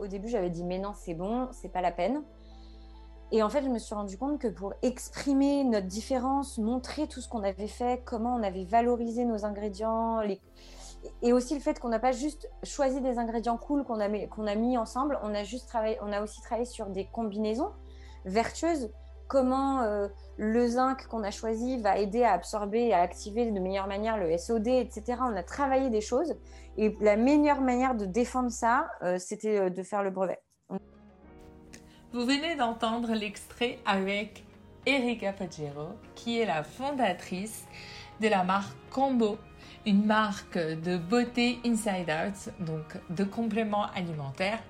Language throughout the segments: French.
Au début, j'avais dit mais non, c'est bon, c'est pas la peine. Et en fait, je me suis rendu compte que pour exprimer notre différence, montrer tout ce qu'on avait fait, comment on avait valorisé nos ingrédients, et aussi le fait qu'on n'a pas juste choisi des ingrédients cool qu'on a, mis, ensemble, on a, juste travaillé, on a aussi travaillé sur des combinaisons vertueuses. Comment euh, le zinc qu'on a choisi va aider à absorber et à activer de meilleure manière le SOD, etc. On a travaillé des choses. Et la meilleure manière de défendre ça, euh, c'était euh, de faire le brevet. Vous venez d'entendre l'extrait avec Erika Pagero, qui est la fondatrice de la marque Combo, une marque de beauté inside out, donc de compléments alimentaires.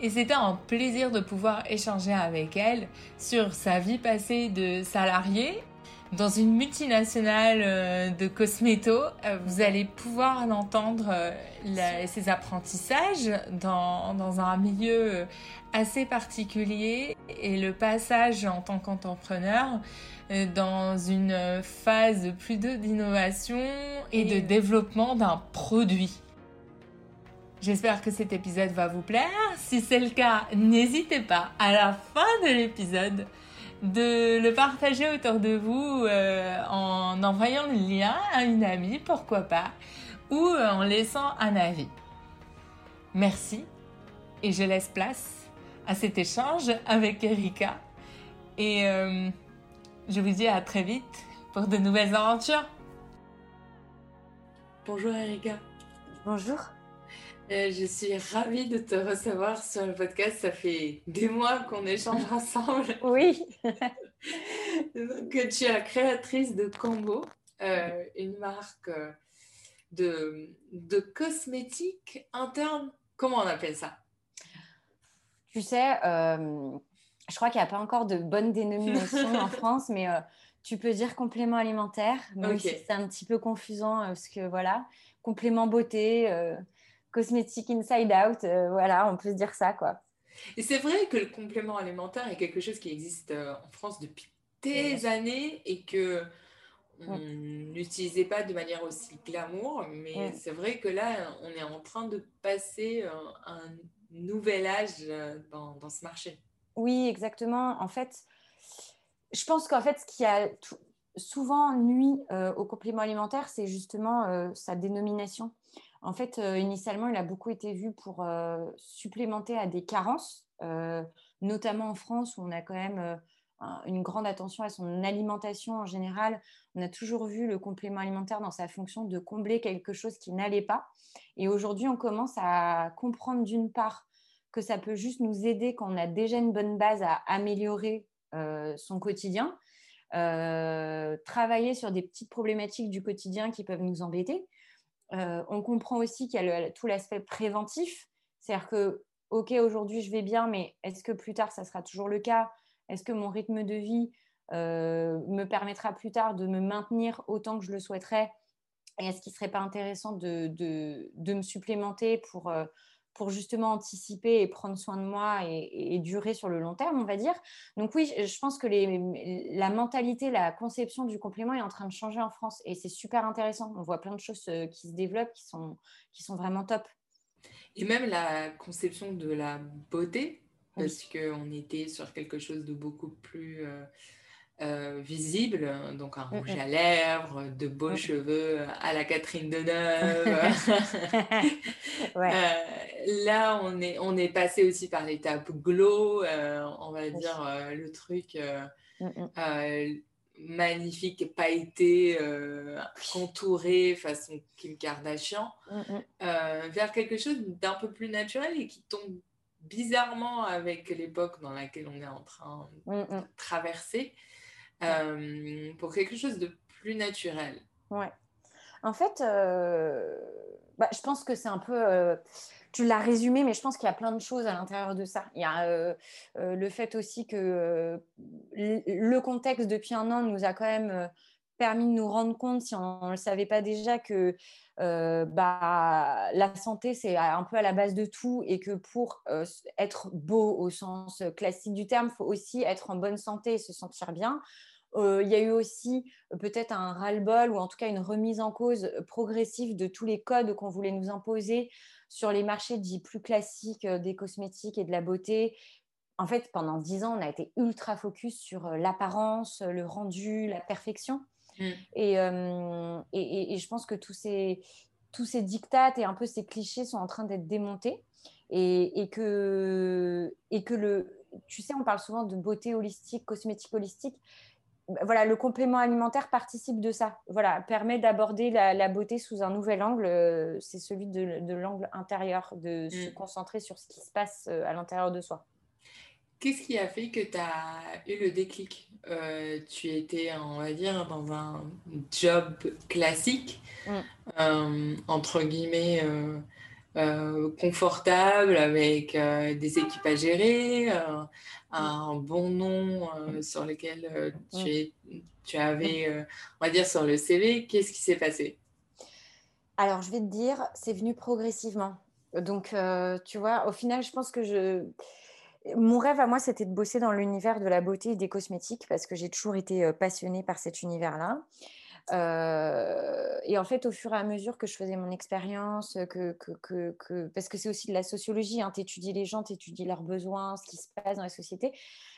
Et c'était un plaisir de pouvoir échanger avec elle sur sa vie passée de salariée dans une multinationale euh, de cosméto, euh, vous allez pouvoir l'entendre, euh, ses apprentissages dans, dans, un milieu assez particulier et le passage en tant qu'entrepreneur dans une phase plus d'innovation et de développement d'un produit. J'espère que cet épisode va vous plaire. Si c'est le cas, n'hésitez pas à la fin de l'épisode de le partager autour de vous euh, en envoyant le lien à une amie, pourquoi pas, ou en laissant un avis. Merci et je laisse place à cet échange avec Erika et euh, je vous dis à très vite pour de nouvelles aventures. Bonjour Erika. Bonjour. Euh, je suis ravie de te recevoir sur le podcast. Ça fait des mois qu'on échange ensemble. Oui. Donc, tu es la créatrice de Combo, euh, une marque euh, de, de cosmétiques internes. Comment on appelle ça? Tu sais, je crois qu'il n'y a pas encore de bonne dénomination en France, mais tu peux dire complément alimentaire, même si c'est un petit peu confusant parce que voilà, complément beauté cosmétique inside out, euh, voilà, on peut se dire ça, quoi. Et c'est vrai que le complément alimentaire est quelque chose qui existe euh, en France depuis des années et que on n'utilisait pas de manière aussi glamour, mais c'est vrai que là, on est en train de passer euh, un nouvel âge dans, dans ce marché. Oui, exactement. En fait, je pense qu'en fait, ce qui a souvent nuit au complément alimentaire, c'est justement sa dénomination. En fait, euh, initialement, il a beaucoup été vu pour euh, supplémenter à des carences, euh, notamment en France où on a quand même une grande attention à son alimentation en général. On a toujours vu le complément alimentaire dans sa fonction de combler quelque chose qui n'allait pas. Et aujourd'hui, on commence à comprendre d'une part que ça peut juste nous aider quand on a déjà une bonne base à améliorer son quotidien, travailler sur des petites problématiques du quotidien qui peuvent nous embêter. Euh, on comprend aussi qu'il y a tout l'aspect préventif, c'est-à-dire que, ok, aujourd'hui je vais bien, mais est-ce que plus tard ça sera toujours le cas? Est-ce que mon rythme de vie euh, me permettra plus tard de me maintenir autant que je le souhaiterais? Et est-ce qu'il ne serait pas intéressant de, me supplémenter pour, euh, pour justement anticiper et prendre soin de moi et, durer sur le long terme, on va dire. Donc oui, je pense que la mentalité, la conception du complément est en train de changer en France et c'est super intéressant. On voit plein de choses euh, qui se développent, qui sont, qui sont vraiment top. Et même la conception de la beauté, parce qu'on était sur quelque chose de beaucoup plus... Euh, euh, visible, donc un mm, rouge à lèvres, de beaux mm. cheveux à la Catherine Deneuve. euh, là, on est, on est passé aussi par l'étape glow, euh, on va dire euh, le truc magnifique, pailleté, contouré façon Kim Kardashian, vers quelque chose d'un peu plus naturel et qui tombe bizarrement avec l'époque dans laquelle on est en train de traverser. Euh, pour quelque chose de plus naturel. Ouais. En fait, euh, bah, je pense que c'est un peu. Euh, tu l'as résumé, mais je pense qu'il y a plein de choses à l'intérieur de ça. Il y a le fait aussi que le contexte depuis un an nous a quand même permis de nous rendre compte, si on ne le savait pas déjà, que euh, bah, la santé, c'est un peu à la base de tout et que pour euh, être beau au sens classique du terme, il faut aussi être en bonne santé et se sentir bien. Euh, il y a eu aussi peut-être un ras-le-bol ou en tout cas une remise en cause progressive de tous les codes qu'on voulait nous imposer sur les marchés dits plus classiques des cosmétiques et de la beauté, en fait, pendant dix ans, on a été ultra focus sur l'apparence, le rendu, la perfection. Mm. Et, et, et, je pense que tous ces, tous ces dictates et un peu ces clichés sont en train d'être démontés. Et, et, que, et que le, tu sais, on parle souvent de beauté holistique, cosmétique holistique voilà, le complément alimentaire participe de ça. Voilà, permet d'aborder la, beauté sous un nouvel angle. Euh, c'est celui de, l'angle intérieur, de se mm. concentrer sur ce qui se passe euh, à l'intérieur de soi. Qu'est-ce qui a fait que tu as eu le déclic? Euh, Tu étais, on va dire, dans un job classique, mm. entre guillemets, confortable, avec des équipes à gérer, un bon nom euh, sur lequel euh, tu, tu avais, euh, on va dire, sur le CV. Qu'est-ce qui s'est passé? Alors, je vais te dire, c'est venu progressivement. Donc, tu vois, au final, je pense que je... Mon rêve à moi, c'était de bosser dans l'univers de la beauté et des cosmétiques parce que j'ai toujours été passionnée par cet univers-là. Euh, et en fait, au fur et à mesure que je faisais mon expérience, que, parce que c'est aussi de la sociologie, hein, tu étudies les gens, tu étudies leurs besoins, ce qui se passe dans la société,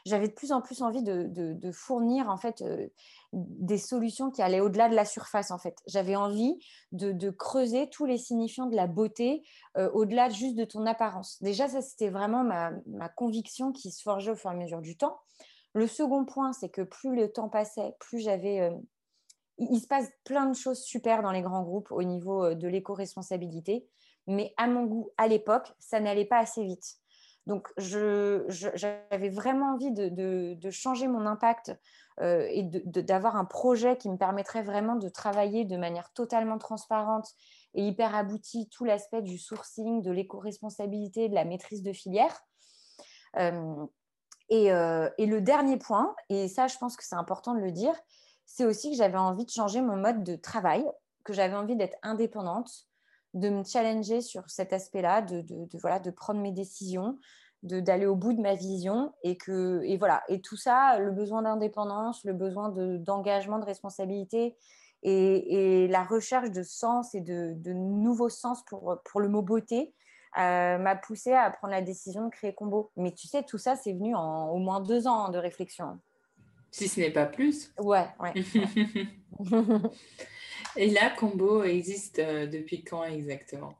j'avais de plus en plus envie de, de, fournir en fait euh, des solutions qui allaient au-delà de la surface. En fait, j'avais envie de, creuser tous les signifiants de la beauté euh, au-delà juste de ton apparence. Déjà, ça c'était vraiment ma, ma conviction qui se forgeait au fur et à mesure du temps. Le second point, c'est que plus le temps passait, plus j'avais il se passe plein de choses super dans les grands groupes au niveau euh, de l'éco-responsabilité, mais à mon goût, à l'époque, ça n'allait pas assez vite. Donc, j'avais vraiment envie de, changer mon impact euh, et d'avoir un projet qui me permettrait vraiment de travailler de manière totalement transparente et hyper aboutie tout l'aspect du sourcing, de l'éco-responsabilité, de la maîtrise de filière. Euh, et, et, le dernier point, et ça, je pense que c'est important de le dire, c'est aussi que j'avais envie de changer mon mode de travail, que j'avais envie d'être indépendante, de me challenger sur cet aspect-là, de, voilà, de prendre mes décisions, d'aller au bout de ma vision et que et voilà. Et tout ça le besoin d'indépendance le besoin d'engagement de, responsabilité et, la recherche de sens et de, nouveaux sens pour, pour le mot beauté euh, m'a poussé à prendre la décision de créer Combo. Mais tu sais tout ça c'est venu en au moins deux ans de réflexion si ce n'est pas plus. Ouais, ouais. Et là, Combo existe euh, depuis quand exactement?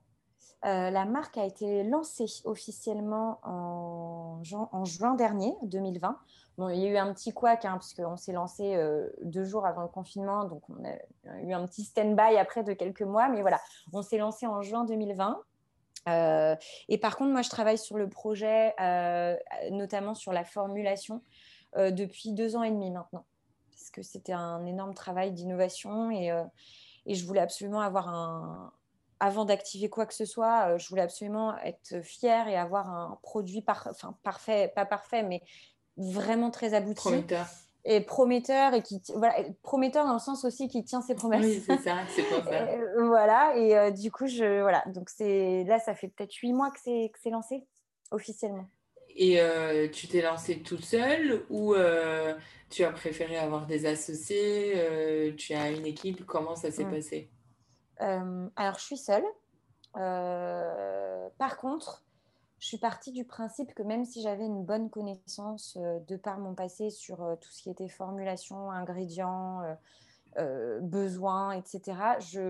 Euh, la marque a été lancée officiellement en, en, juin dernier, 2020. Bon, il y a eu un petit couac, hein, puisqu'on s'est lancé euh, deux jours avant le confinement, donc on a eu un petit stand-by après de quelques mois, mais voilà, on s'est lancé en juin 2020. et par contre, moi, je travaille sur le projet, notamment sur la formulation euh, depuis deux ans et demi maintenant. Parce que c'était un énorme travail d'innovation et, euh, et, je voulais absolument avoir un. Avant d'activer quoi que ce soit, euh, je voulais absolument être fière et avoir un produit enfin, parfait, pas parfait, mais vraiment très abouti. Prometteur et prometteur et qui voilà prometteur dans le sens aussi qui tient ses promesses. Oui, c'est ça, c'est pour ça. voilà et du coup je voilà donc là ça fait peut-être huit mois que c'est lancé officiellement. Et euh, tu t'es lancée toute seule ou euh, tu as préféré avoir des associés euh, Tu as une équipe? Comment ça s'est mm. passé? Alors, je suis seule. par contre, je suis partie du principe que même si j'avais une bonne connaissance de par mon passé sur tout ce qui était formulation, ingrédients, besoins, etc.,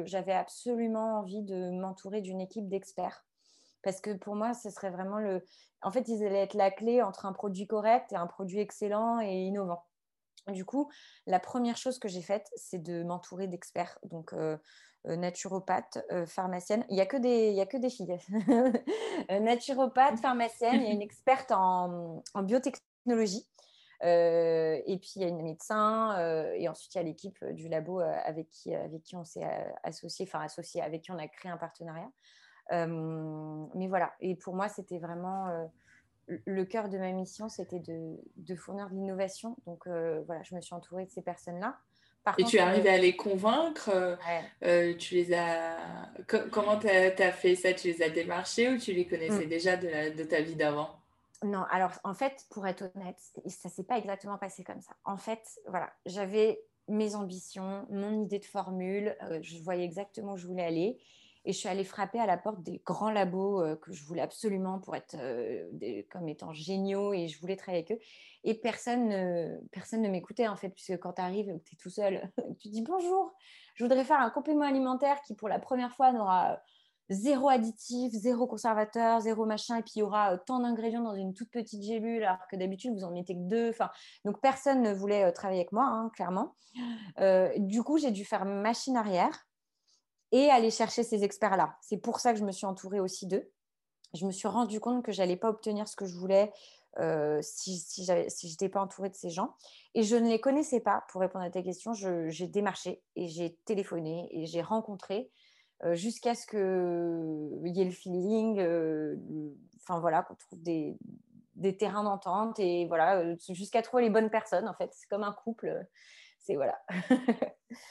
j'avais absolument envie de m'entourer d'une équipe d'experts parce que pour moi, ce serait vraiment le. En fait, ils allaient être la clé entre un produit correct et un produit excellent et innovant. Du coup, la première chose que j'ai faite, c'est de m'entourer d'experts, donc euh, euh, naturopathe, euh, pharmacienne. Il n'y a, que des, y a que des filles. naturopathe, pharmacienne, il y a une experte en, en biotechnologie. et puis il y a une médecin, et ensuite il y a l'équipe du labo avec qui, avec qui on s'est associé, enfin associé, avec qui on a créé un partenariat. Euh, mais voilà, et pour moi, c'était vraiment euh, le cœur de ma mission, c'était de, de, fournir de l'innovation. Donc euh, voilà, je me suis entourée de ces personnes-là. et tu es arrivée à les convaincre Tu les as. comment tu as, fait ça? Tu les as démarchés ou tu les connaissais mm. déjà de, de, ta vie d'avant? Non, alors en fait, pour être honnête, ça s'est pas exactement passé comme ça. En fait, voilà, j'avais mes ambitions, mon idée de formule, je voyais exactement où je voulais aller. Et je suis allée frapper à la porte des grands labos que je voulais absolument pour être comme étant géniaux et je voulais travailler avec eux. Et personne, ne, personne ne m'écoutait en fait, puisque quand tu arrives, tu es tout seul, tu dis bonjour, je voudrais faire un complément alimentaire qui pour la première fois n'aura zéro additif, zéro conservateur, zéro machin, et puis il y aura euh, tant d'ingrédients dans une toute petite gélule, alors que d'habitude vous en mettez que deux. Enfin, donc personne ne voulait euh, travailler avec moi, hein, clairement. Euh, du coup, j'ai dû faire machine arrière et aller chercher ces experts-là. C'est pour ça que je me suis entourée aussi d'eux. Je me suis rendu compte que j'allais pas obtenir ce que je voulais si, si, si je n'étais pas entourée de ces gens. Et je ne les connaissais pas, pour répondre à ta question. J'ai démarché et j'ai téléphoné et j'ai rencontré euh, jusqu'à ce qu'il y ait le feeling, euh, voilà, qu'on trouve des, des terrains d'entente et voilà, euh, jusqu'à trouver les bonnes personnes en fait. C'est comme un couple. C'est voilà.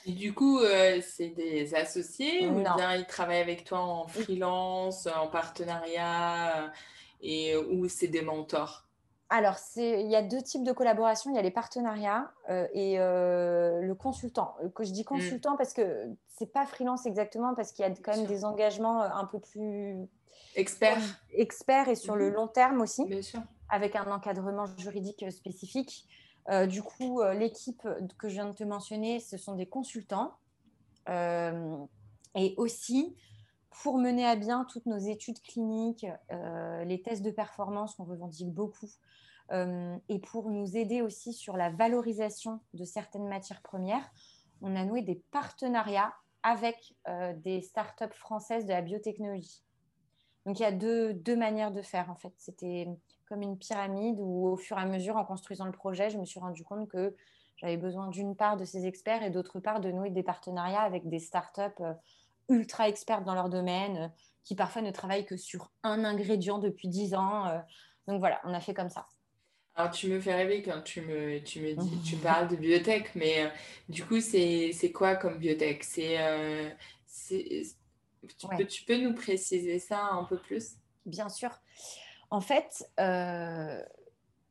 et du coup, c'est des associés ou bien ils travaillent avec toi en freelance, en partenariat et ou c'est des mentors? Alors, il y a deux types de collaboration. Il y a les partenariats euh, et euh, le consultant. Euh, je dis mm. consultant parce que c'est pas freelance exactement, parce qu'il y a quand même des engagements un peu plus experts, experts et sur le mm-hmm. long terme aussi, Bien sûr. avec un encadrement juridique spécifique. Du coup, l'équipe que je viens de te mentionner, ce sont des consultants et aussi pour mener à bien toutes nos études cliniques, les tests de performance qu'on revendique beaucoup, euh, et pour nous aider aussi sur la valorisation de certaines matières premières, on a noué des partenariats avec euh, des startups françaises de la biotechnologie. Donc il y a deux, deux manières de faire en fait. C'était comme une pyramide où au fur et à mesure, en construisant le projet, je me suis rendu compte que j'avais besoin d'une part de ces experts et d'autre part de nouer des partenariats avec des startups euh, ultra expertes dans leur domaine, qui parfois ne travaillent que sur un ingrédient depuis dix ans. Donc voilà, on a fait comme ça. Alors, tu me fais rêver quand tu me, tu me dis, tu parles de biotech, mais euh, du coup, c'est quoi comme biotech? C'est, euh, tu, peux, tu, peux, nous préciser ça un peu plus? Bien sûr. En fait, euh,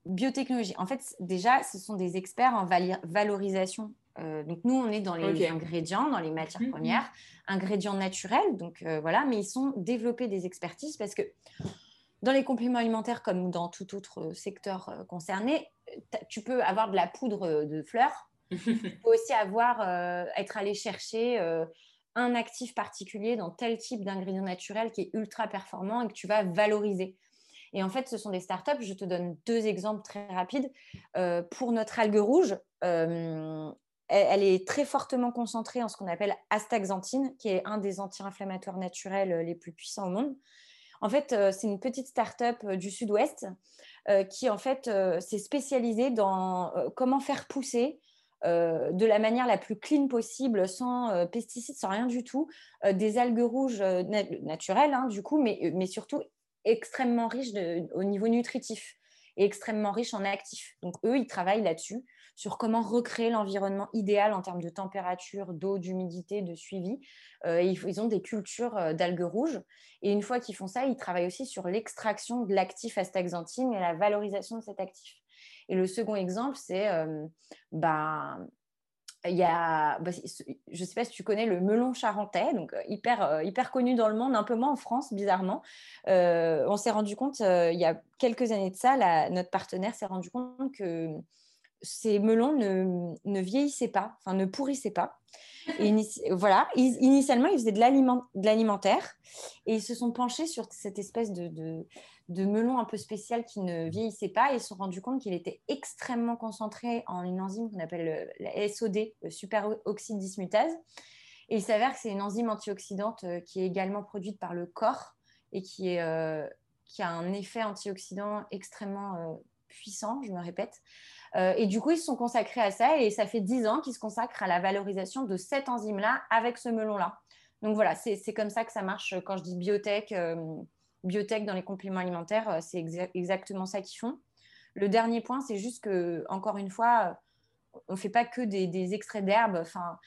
biotechnologie, en fait, déjà, ce sont des experts en valorisation. donc, nous, on est dans les ingrédients, dans les matières mmh, mmh. premières, ingrédients naturels, donc voilà, mais ils sont développés des expertises parce que dans les compléments alimentaires, comme dans tout autre euh, secteur euh, concerné, tu peux avoir de la poudre euh, de fleurs. tu peux aussi avoir, être allé chercher un actif particulier dans tel type d'ingrédient naturel qui est ultra performant et que tu vas valoriser. Et en fait, ce sont des startups. Je te donne deux exemples très rapides. pour notre algue rouge, elle, est très fortement concentrée en ce qu'on appelle astaxanthine, qui est un des anti-inflammatoires naturels les plus puissants au monde. En fait, euh, c'est une petite start-up euh, du sud-ouest euh, qui, en fait, s'est spécialisée dans comment faire pousser de la manière la plus clean possible, sans pesticides, sans rien du tout, des algues rouges naturelles, hein, du coup, mais, mais surtout extrêmement riches au niveau nutritif et extrêmement riches en actifs. Donc, eux, ils travaillent là-dessus sur comment recréer l'environnement idéal en termes de température, d'eau, d'humidité, de suivi. Euh, ils, ont des cultures euh, d'algues rouges. Et une fois qu'ils font ça, ils travaillent aussi sur l'extraction de l'actif astaxanthine et la valorisation de cet actif. Et le second exemple, c'est euh, bah, il y a, bah, je ne sais pas si tu connais le melon charentais, donc hyper, hyper connu dans le monde, un peu moins en France, bizarrement. on s'est rendu compte, il y a quelques années de ça, notre partenaire s'est rendu compte que ces melons ne, vieillissaient pas, enfin ne pourrissaient pas. Voilà, initialement, ils faisaient de l'alimentaire et ils se sont penchés sur cette espèce de, melon un peu spécial qui ne vieillissait pas et ils se sont rendus compte qu'il était extrêmement concentré en une enzyme qu'on appelle la SOD, le superoxyde dismutase. Et il s'avère que c'est une enzyme antioxydante euh, qui est également produite par le corps et qui, est, euh, qui a un effet antioxydant extrêmement euh, puissant, je me répète. Euh, et du coup, ils se sont consacrés à ça et ça fait dix ans qu'ils se consacrent à la valorisation de cette enzyme-là avec ce melon-là. Donc voilà, c'est comme ça que ça marche quand je dis biotech. Euh, biotech dans les compléments alimentaires, euh, c'est exactement ça qu'ils font. Le dernier point, c'est juste que, encore une fois, on ne fait pas que des, extraits d'herbe. Enfin,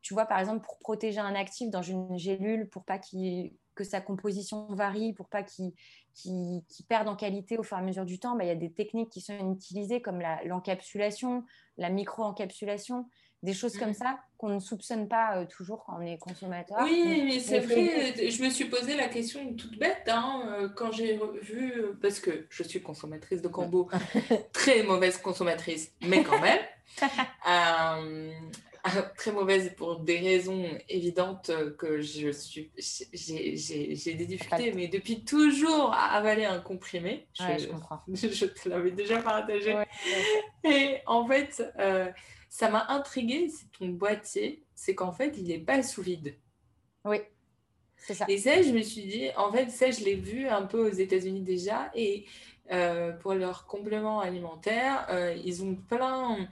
tu vois, par exemple, pour protéger un actif dans une gélule, pour pas que sa composition varie, pour pas qu'il qui, perdent en qualité au fur et à mesure du temps, bah, il y a des techniques qui sont utilisées comme l'encapsulation, la, micro-encapsulation, des choses comme mm. ça qu'on ne soupçonne pas euh, toujours quand on est consommateur. Oui, mais c'est vrai, je me suis posé la question toute bête hein, euh, quand j'ai vu, euh, parce que je suis consommatrice de combo, très mauvaise consommatrice, mais quand même. très mauvaise pour des raisons évidentes que je suis j'ai des difficultés mais depuis toujours à avaler un comprimé je, comprends je, te l'avais déjà partagé et en fait ça m'a intrigué, c'est ton boîtier, c'est qu'en fait, il n'est pas sous vide. Oui, c'est ça. Et ça, je me suis dit, en fait, ça, je l'ai vu un peu aux États-Unis déjà. Et euh, pour leurs compléments alimentaires, euh, ils ont plein.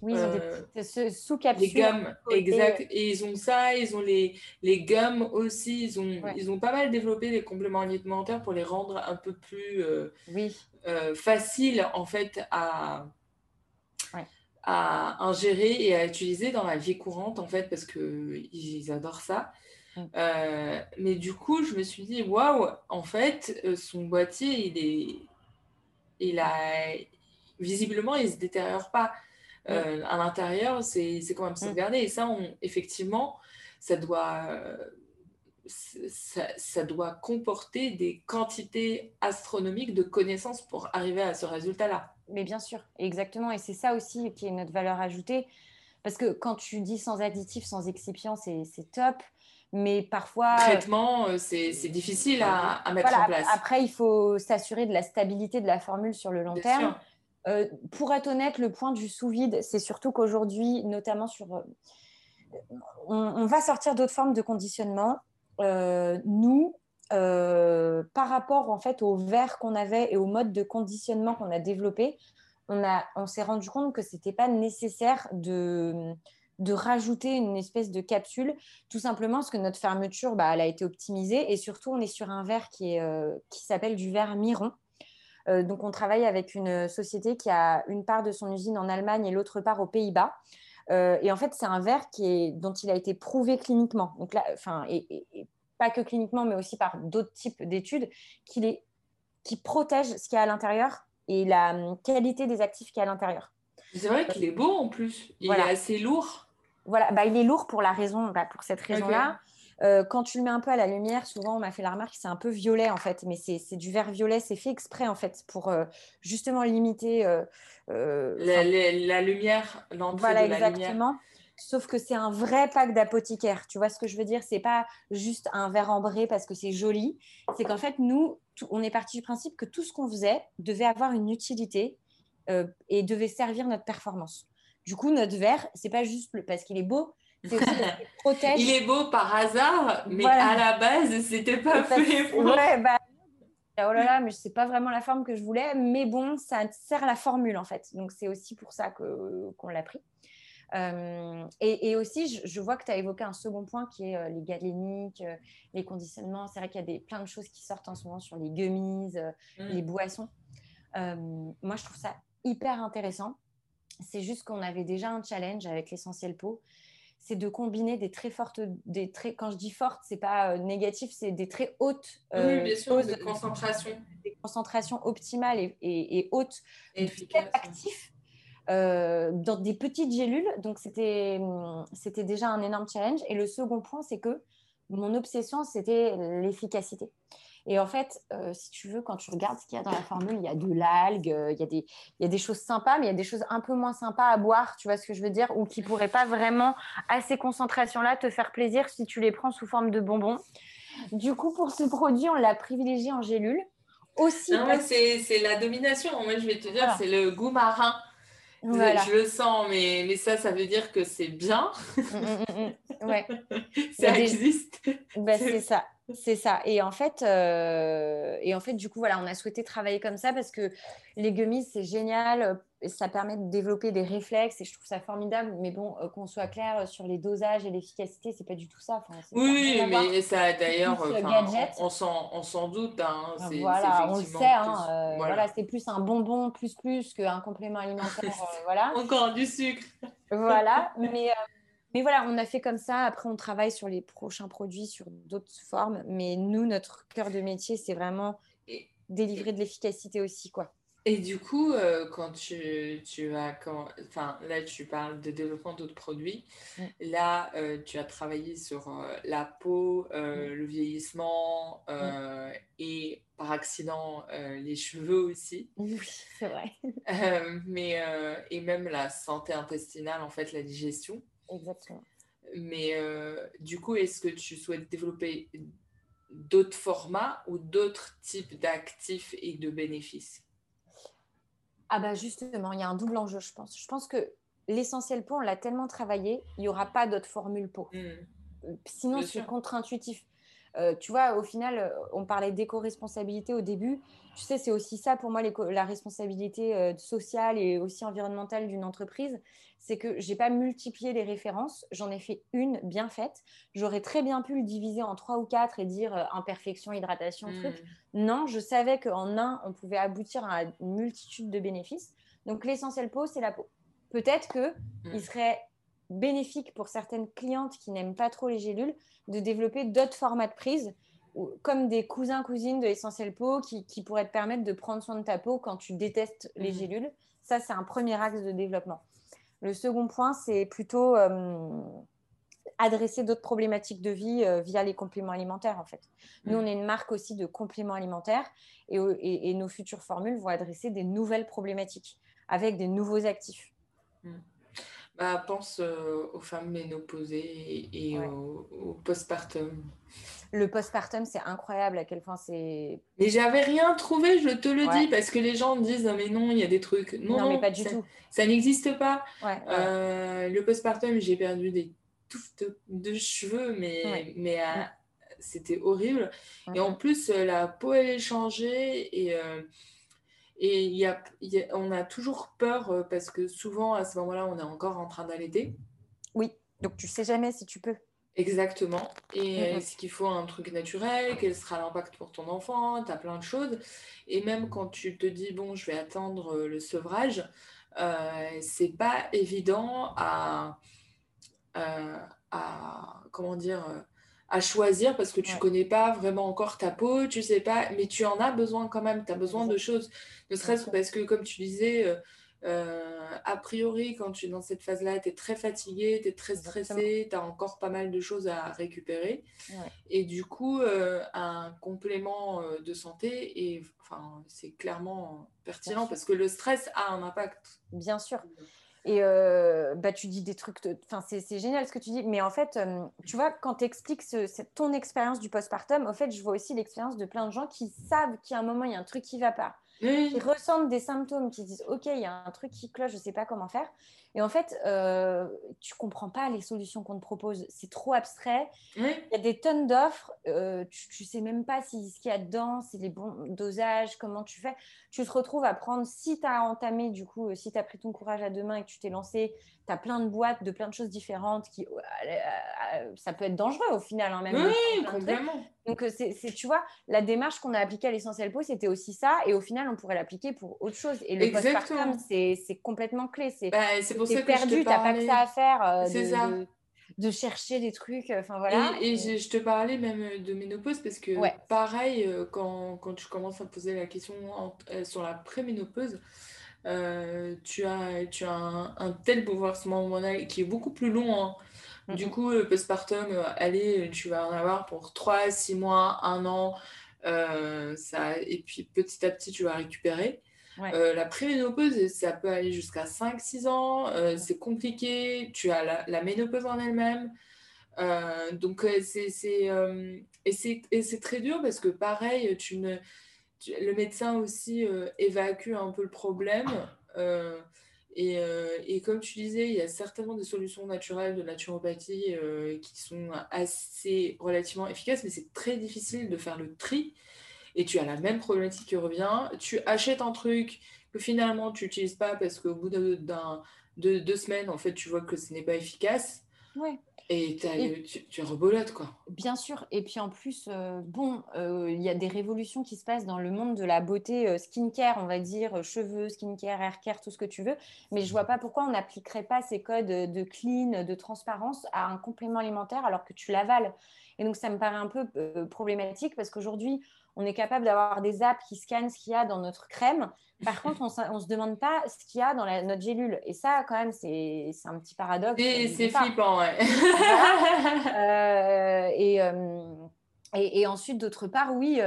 Oui, ils ont des euh, petites sous-capsules. Les gommes, exact. Et ils ont ça, ils ont les, les gommes aussi. Ils ont, ils ont pas mal développé les compléments alimentaires pour les rendre un peu plus oui. faciles, en fait, à à ingérer et à utiliser dans la vie courante, en fait, parce qu'ils adorent ça. Mm. Euh, mais du coup, je me suis dit, waouh, en fait, euh, son boîtier, il est. Il a. Visiblement, il ne se détériore pas. Mm. Euh, à l'intérieur, c'est quand même mm. sauvegardé. Et ça, on, effectivement, ça doit. Ça, ça, doit comporter des quantités astronomiques de connaissances pour arriver à ce résultat-là. Mais bien sûr, exactement. Et c'est ça aussi qui est notre valeur ajoutée. Parce que quand tu dis sans additifs, sans excipients, c'est top. Mais parfois. Traitement, euh, c'est difficile à, mettre en place. Après, il faut s'assurer de la stabilité de la formule sur le long terme. Euh, pour être honnête, le point du sous-vide, c'est surtout qu'aujourd'hui, notamment sur. Euh, on, va sortir d'autres formes de conditionnement. nous, euh, par rapport en fait au verre qu'on avait et au mode de conditionnement qu'on a développé, on, a, on s'est rendu compte que c'était pas nécessaire de, de rajouter une espèce de capsule, tout simplement parce que notre fermeture, bah, elle a été optimisée et surtout on est sur un verre qui, euh, qui s'appelle du verre Miron. Euh, donc on travaille avec une société qui a une part de son usine en Allemagne et l'autre part aux Pays-Bas. et en fait, c'est un verre qui est, dont il a été prouvé cliniquement. Donc là, enfin, pas que cliniquement, mais aussi par d'autres types d'études, qui, qui protègent ce qu'il y a à l'intérieur et la hum, qualité des actifs qu'il y a à l'intérieur. C'est vrai qu'il est beau en plus. Il est assez lourd. Voilà, bah, il est lourd pour la raison, bah, pour cette raison-là. Euh, quand tu le mets un peu à la lumière, souvent on m'a fait la remarque, c'est un peu violet en fait, mais c'est du vert violet, c'est fait exprès en fait pour euh, justement limiter euh, la, la, lumière, l'entrée voilà, de la exactement. Sauf que c'est un vrai pack d'apothicaire. Tu vois ce que je veux dire? C'est pas juste un verre ambré parce que c'est joli. C'est qu'en fait, nous, on est parti du principe que tout ce qu'on faisait devait avoir une utilité euh, et devait servir notre performance. Du coup, notre verre, c'est pas juste parce qu'il est beau, c'est aussi protège. Il est beau par hasard, mais à la base, c'était pas fait pour. Ouais, bah, oh là là, mais c'est pas vraiment la forme que je voulais, mais bon, ça sert la formule en fait. Donc c'est aussi pour ça que qu'on l'a pris. Euh, et, aussi, je, vois que tu as évoqué un second point qui est euh, les galéniques, euh, les conditionnements. C'est vrai qu'il y a des, plein de choses qui sortent en ce moment sur les gummies, mm. les boissons. moi, je trouve ça hyper intéressant. C'est juste qu'on avait déjà un challenge avec l'essentiel peau c'est de combiner des très fortes, des très, quand je dis fortes, c'est pas négatif, c'est des très hautes oui, bien sûr, de concentration, des concentrations optimales et, et, hautes, et actifs euh, dans des petites gélules. Donc, c'était déjà un énorme challenge. Et le second point, c'est que mon obsession, c'était l'efficacité. Et en fait, euh, si tu veux, quand tu regardes ce qu'il y a dans la formule, il y a de l'algue, euh, il, y a des, il y a des choses sympas, mais il y a des choses un peu moins sympas à boire, tu vois ce que je veux dire, ou qui ne pourraient pas vraiment, à ces concentrations-là, te faire plaisir si tu les prends sous forme de bonbons. Du coup, pour ce produit, on l'a privilégié en gélule. Aussi. c'est la domination. Moi, je vais te dire, c'est le goût marin. Je, le sens, mais, mais ça, ça veut dire que c'est bien. Mm, mm, mm, ouais. ça existe. Bah, c'est ça. C'est ça. Et en fait, euh, et en fait, du coup, voilà, on a souhaité travailler comme ça parce que les gummies, c'est génial. Ça permet de développer des réflexes et je trouve ça formidable. Mais bon, euh, qu'on soit clair sur les dosages et l'efficacité, c'est pas du tout ça. oui, mais ça d'ailleurs, on, on s'en doute. Hein, voilà, on le sait. Hein, euh, voilà, c'est plus un bonbon plus plus qu'un complément alimentaire. voilà. Encore du sucre. voilà, mais mais voilà, on a fait comme ça. Après, on travaille sur les prochains produits, sur d'autres formes. Mais nous, notre cœur de métier, c'est vraiment délivrer de l'efficacité aussi, quoi. Et du coup, euh, quand tu, tu as, quand, enfin, là, tu parles de développement d'autres produits. Là, euh, tu as travaillé sur euh, la peau, le vieillissement et par accident les cheveux aussi. Oui, c'est vrai. mais, et même la santé intestinale, en fait, la digestion. Exactement. Mais du coup, est-ce que tu souhaites développer d'autres formats ou d'autres types d'actifs et de bénéfices? Ah bah justement, il y a un double enjeu, je pense. Je pense que l'essentiel pot, on l'a tellement travaillé, il n'y aura pas d'autre formule pot. Euh, sinon, c'est contre-intuitif. Euh, tu vois, au final, euh, on parlait d'éco-responsabilité au début. Tu sais, c'est aussi ça pour moi, la responsabilité sociale et aussi environnementale d'une entreprise. C'est que je n'ai pas multiplié les références, j'en ai fait une bien faite. J'aurais très bien pu le diviser en trois ou quatre et dire imperfection, hydratation, truc. Hmm. Non, je savais qu'en un, on pouvait aboutir à une multitude de bénéfices. Donc, l'essentiel peau, c'est la peau. Peut-être qu'il hmm. serait bénéfique pour certaines clientes qui n'aiment pas trop les gélules de développer d'autres formats de prise, comme des cousins-cousines de l'essentiel peau qui, pourraient te permettre de prendre soin de ta peau quand tu détestes les mhm. gélules. Ça, c'est un premier axe de développement. Le second point, c'est plutôt euh, adresser d'autres problématiques de vie euh, via les compléments alimentaires, en fait. Nous, mhm. on est une marque aussi de compléments alimentaires et, nos futures formules vont adresser des nouvelles problématiques avec des nouveaux actifs. Mhm. Bah, pense euh, aux femmes ménopausées et, au, postpartum. Le postpartum, c'est incroyable à quel point c'est. Mais j'avais rien trouvé, je te le dis, parce que les gens disent mais non, il y a des trucs. Non, non mais pas du tout. Ça n'existe pas. Euh, le postpartum, j'ai perdu des touffes de, cheveux, mais, mais euh, c'était horrible. Et en plus, la peau, elle est changée et et il y a, on a toujours peur euh, parce que souvent, à ce moment-là, on est encore en train d'allaiter. Oui, donc tu sais jamais si tu peux. Exactement. Et est-ce qu'il faut un truc naturel? Quel sera l'impact pour ton enfant? Tu as plein de choses. Et même quand tu te dis, bon, je vais attendre euh, le sevrage, euh, c'est pas évident à, euh, à comment dire, à choisir parce que tu ne connais pas vraiment encore ta peau, tu sais pas, mais tu en as besoin quand même, tu as besoin de choses, ne serait-ce parce que comme tu disais, euh, euh, a priori quand tu es dans cette phase-là, tu es très fatigué, tu es très stressé, tu as encore pas mal de choses à récupérer. Et du coup, euh, un complément de santé, et enfin, c'est clairement pertinent parce que le stress a un impact. Bien sûr. Et euh, bah, tu dis des trucs, enfin, c'est génial ce que tu dis, mais en fait, euh, tu vois, quand tu expliques ton expérience du postpartum, au fait, je vois aussi l'expérience de plein de gens qui savent qu'à un moment, il y a un truc qui va pas, qui ressentent des symptômes, qui disent, OK, il y a un truc qui cloche, je ne sais pas comment faire. Et en fait, euh, tu comprends pas les solutions qu'on te propose. C'est trop abstrait. Il y a des tonnes d'offres. Euh, tu ne sais même pas si ce qu'il y a dedans, c'est les bons dosages, comment tu fais. Tu te retrouves à prendre, si tu as entamé, du coup, euh, si tu as pris ton courage à deux mains et que tu t'es lancé, tu as plein de boîtes de plein de choses différentes. qui Ça peut être dangereux au final, hein, même. Oui, complètement. Donc, c'est, tu vois, la démarche qu'on a appliquée à l'essentiel peau, c'était aussi ça. Et au final, on pourrait l'appliquer pour autre chose. Et le postpartum, c'est, c'est complètement clé. C'est, bah, c'est pour ça perdu, tu n'as pas que ça à faire. Euh, de, ça. De, chercher des trucs. Enfin, voilà. Et, je, te parlais même de ménopause parce que, pareil, euh, quand, quand, tu commences à poser la question euh, sur la préménopause, tu as, tu as un, tel bouleversement hormonal qui est beaucoup plus long. Hein. Du coup, le postpartum, allez, tu vas en avoir pour 3, 6 mois, 1 an. ça, et puis petit à petit, tu vas récupérer. Euh, la préménopause, ça peut aller jusqu'à 5-6 ans. Euh, c'est compliqué. Tu as la, ménopause en elle-même. Euh, donc, c'est, et, c'est, très dur parce que, pareil, tu ne, le médecin aussi évacue un peu le problème. Et, et, comme tu disais, il y a certainement des solutions naturelles de naturopathie qui sont assez relativement efficaces, mais c'est très difficile de faire le tri et tu as la même problématique qui revient. Tu achètes un truc que finalement tu n'utilises pas parce qu'au bout de, deux semaines, en fait, tu vois que ce n'est pas efficace. Ouais. Et, tu, tu rebolotes, quoi. Bien sûr. Et puis en plus, euh, bon, euh, il y a des révolutions qui se passent dans le monde de la beauté euh, skincare, on va dire, cheveux, skincare, haircare, tout ce que tu veux. Mais je vois pas pourquoi on n'appliquerait pas ces codes de clean, de transparence à un complément alimentaire alors que tu l'avales. Et donc, ça me paraît un peu problématique parce qu'aujourd'hui, on est capable d'avoir des apps qui scannent ce qu'il y a dans notre crème. Par contre, on ne se demande pas ce qu'il y a dans notre gélule. Et ça, quand même, c'est un petit paradoxe. C'est flippant, ouais. Euh, et, et, ensuite, d'autre part, oui,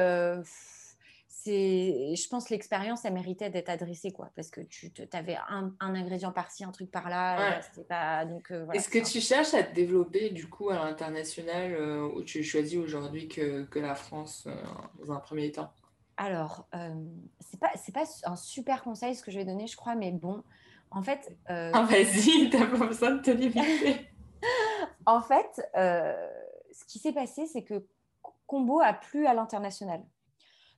c'est, je pense que l'expérience, elle méritait d'être adressée, quoi, parce que tu avais un, ingrédient par-ci, un truc par-là. Pas, donc, euh, Est-ce que tu cherches à te développer, du coup, à l'international, euh, ou tu choisis aujourd'hui que, que, la France euh, dans un premier temps? Alors, c'est pas, c'est pas un super conseil ce que je vais donner, je crois, mais bon, en fait. Ah, vas-y, t'as pas besoin de te limiter. en fait, ce qui s'est passé, c'est que Combo a plu à l'international.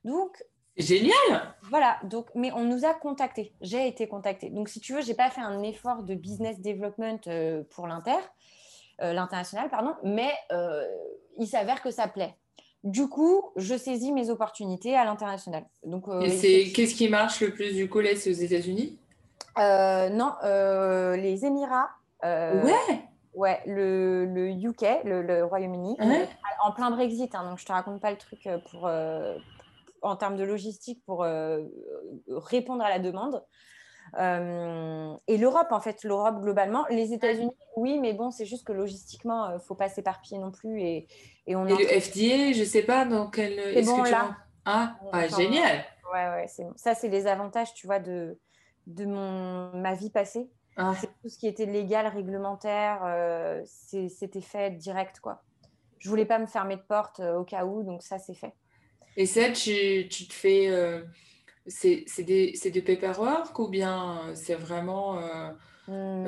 Donc, Génial. Voilà, donc, mais on nous a contactés. J'ai été contactée. Donc, si tu veux, j'ai pas fait un effort de business development euh, pour l'inter, euh, l'international, pardon, mais euh, il s'avère que ça plaît. Du coup, je saisis mes opportunités à l'international. Donc, Et c'est qu'est-ce qui marche le plus du coup là, c'est aux États-Unis? Non, les Émirats. ouais. Ouais, le, le UK, le, Royaume-Uni, en plein Brexit. Hein, donc, je te raconte pas le truc pour, en termes de logistique pour euh, répondre à la demande. Euh, et l'Europe, en fait, l'Europe globalement. Les États-Unis, oui, mais bon, c'est juste que logistiquement, il euh, ne faut pas s'éparpiller non plus. Et, et, on et le FDA, je ne sais pas dans quel. est bon, là. Ah, ah génial. Ouais, ouais, c'est ça, c'est les avantages, tu vois, de, de mon, ma vie passée. Ah. C'est tout ce qui était légal, réglementaire, c'était fait direct, quoi. Je voulais pas me fermer de porte au cas où, donc ça, c'est fait. Et ça, tu, tu te fais. Euh, c'est des, du paperwork ou bien euh, c'est vraiment. Euh.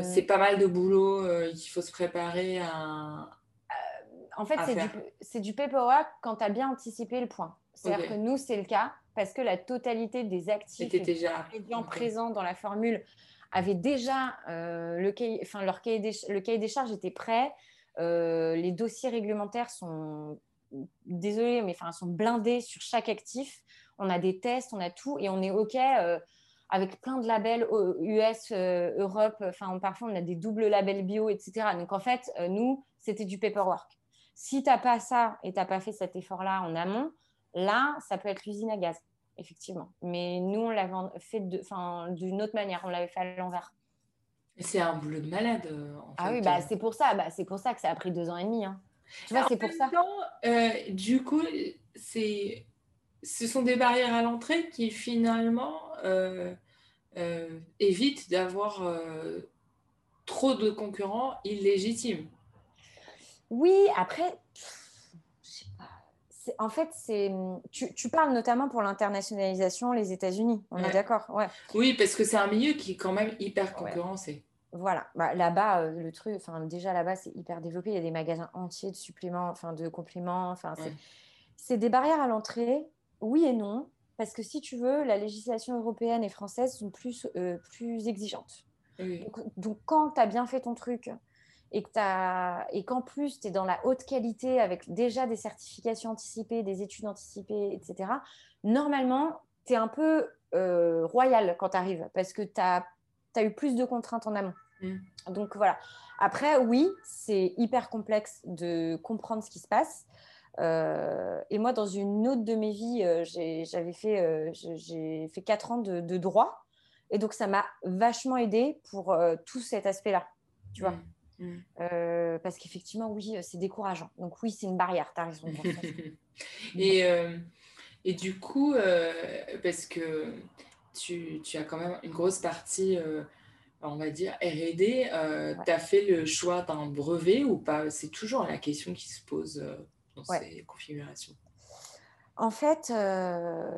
C'est pas mal de boulot qu'il faut se préparer à. en fait, c'est du, du, paperwork quand tu as bien anticipé le point. C'est-à-dire que nous, c'est le cas parce que la totalité des actifs déjà... présents dans la formule avaient déjà le cahier, enfin, leur cahier des, le cahier des charges était prêt. les dossiers réglementaires sont désolé, mais enfin, sont blindés sur chaque actif. On a des tests, on a tout, et on est OK euh, avec plein de labels US, euh, Europe. Enfin, parfois, on a des doubles labels bio, etc. Donc, en fait, euh, nous, c'était du paperwork. Si tu n'as pas ça et tu n'as pas fait cet effort-là en amont, là, ça peut être l'usine à gaz, effectivement. Mais nous, on l'avait fait d'une autre manière, on l'avait fait à l'envers. C'est un boulot de malade. ah oui, bah, c'est pour ça. Bah, c'est pour ça que ça a pris deux ans et demi. Hein. Tu vois, c'est pour ça. Euh, du coup, c'est, ce sont des barrières à l'entrée qui finalement euh, euh, évitent d'avoir trop de concurrents illégitimes. Oui, après, je sais pas. En fait, c'est tu, tu, parles notamment pour l'internationalisation, les États-Unis. On est d'accord, ouais. Oui, parce que c'est un milieu qui est quand même hyper concurrencé. Voilà, bah, là-bas, euh, le truc, enfin, déjà là-bas, c'est hyper développé. Il y a des magasins entiers de suppléments, enfin, de compléments. Enfin, c'est des barrières à l'entrée, oui et non, parce que si tu veux, la législation européenne et française sont plus, euh, plus exigeantes. Donc, quand tu as bien fait ton truc et qu'en plus, tu es dans la haute qualité avec déjà des certifications anticipées, des études anticipées, etc., normalement, tu es un peu euh, royal quand tu arrives parce que tu as, as eu plus de contraintes en amont. Mm. Donc voilà. Après, oui, c'est hyper complexe de comprendre ce qui se passe. Euh, et moi, dans une autre de mes vies, euh, j'avais fait, euh, j'ai fait quatre ans de, droit. Et donc, ça m'a vachement aidé pour tout cet aspect-là. Tu vois mm. Mm. Parce qu'effectivement, oui, c'est décourageant. Donc, oui, c'est une barrière. Tu as raison. et, et du coup, parce que tu, tu, as quand même une grosse partie on va dire, RD, euh, tu as fait le choix d'un brevet ou pas? C'est toujours la question qui se pose euh, dans ces configurations. En fait, euh,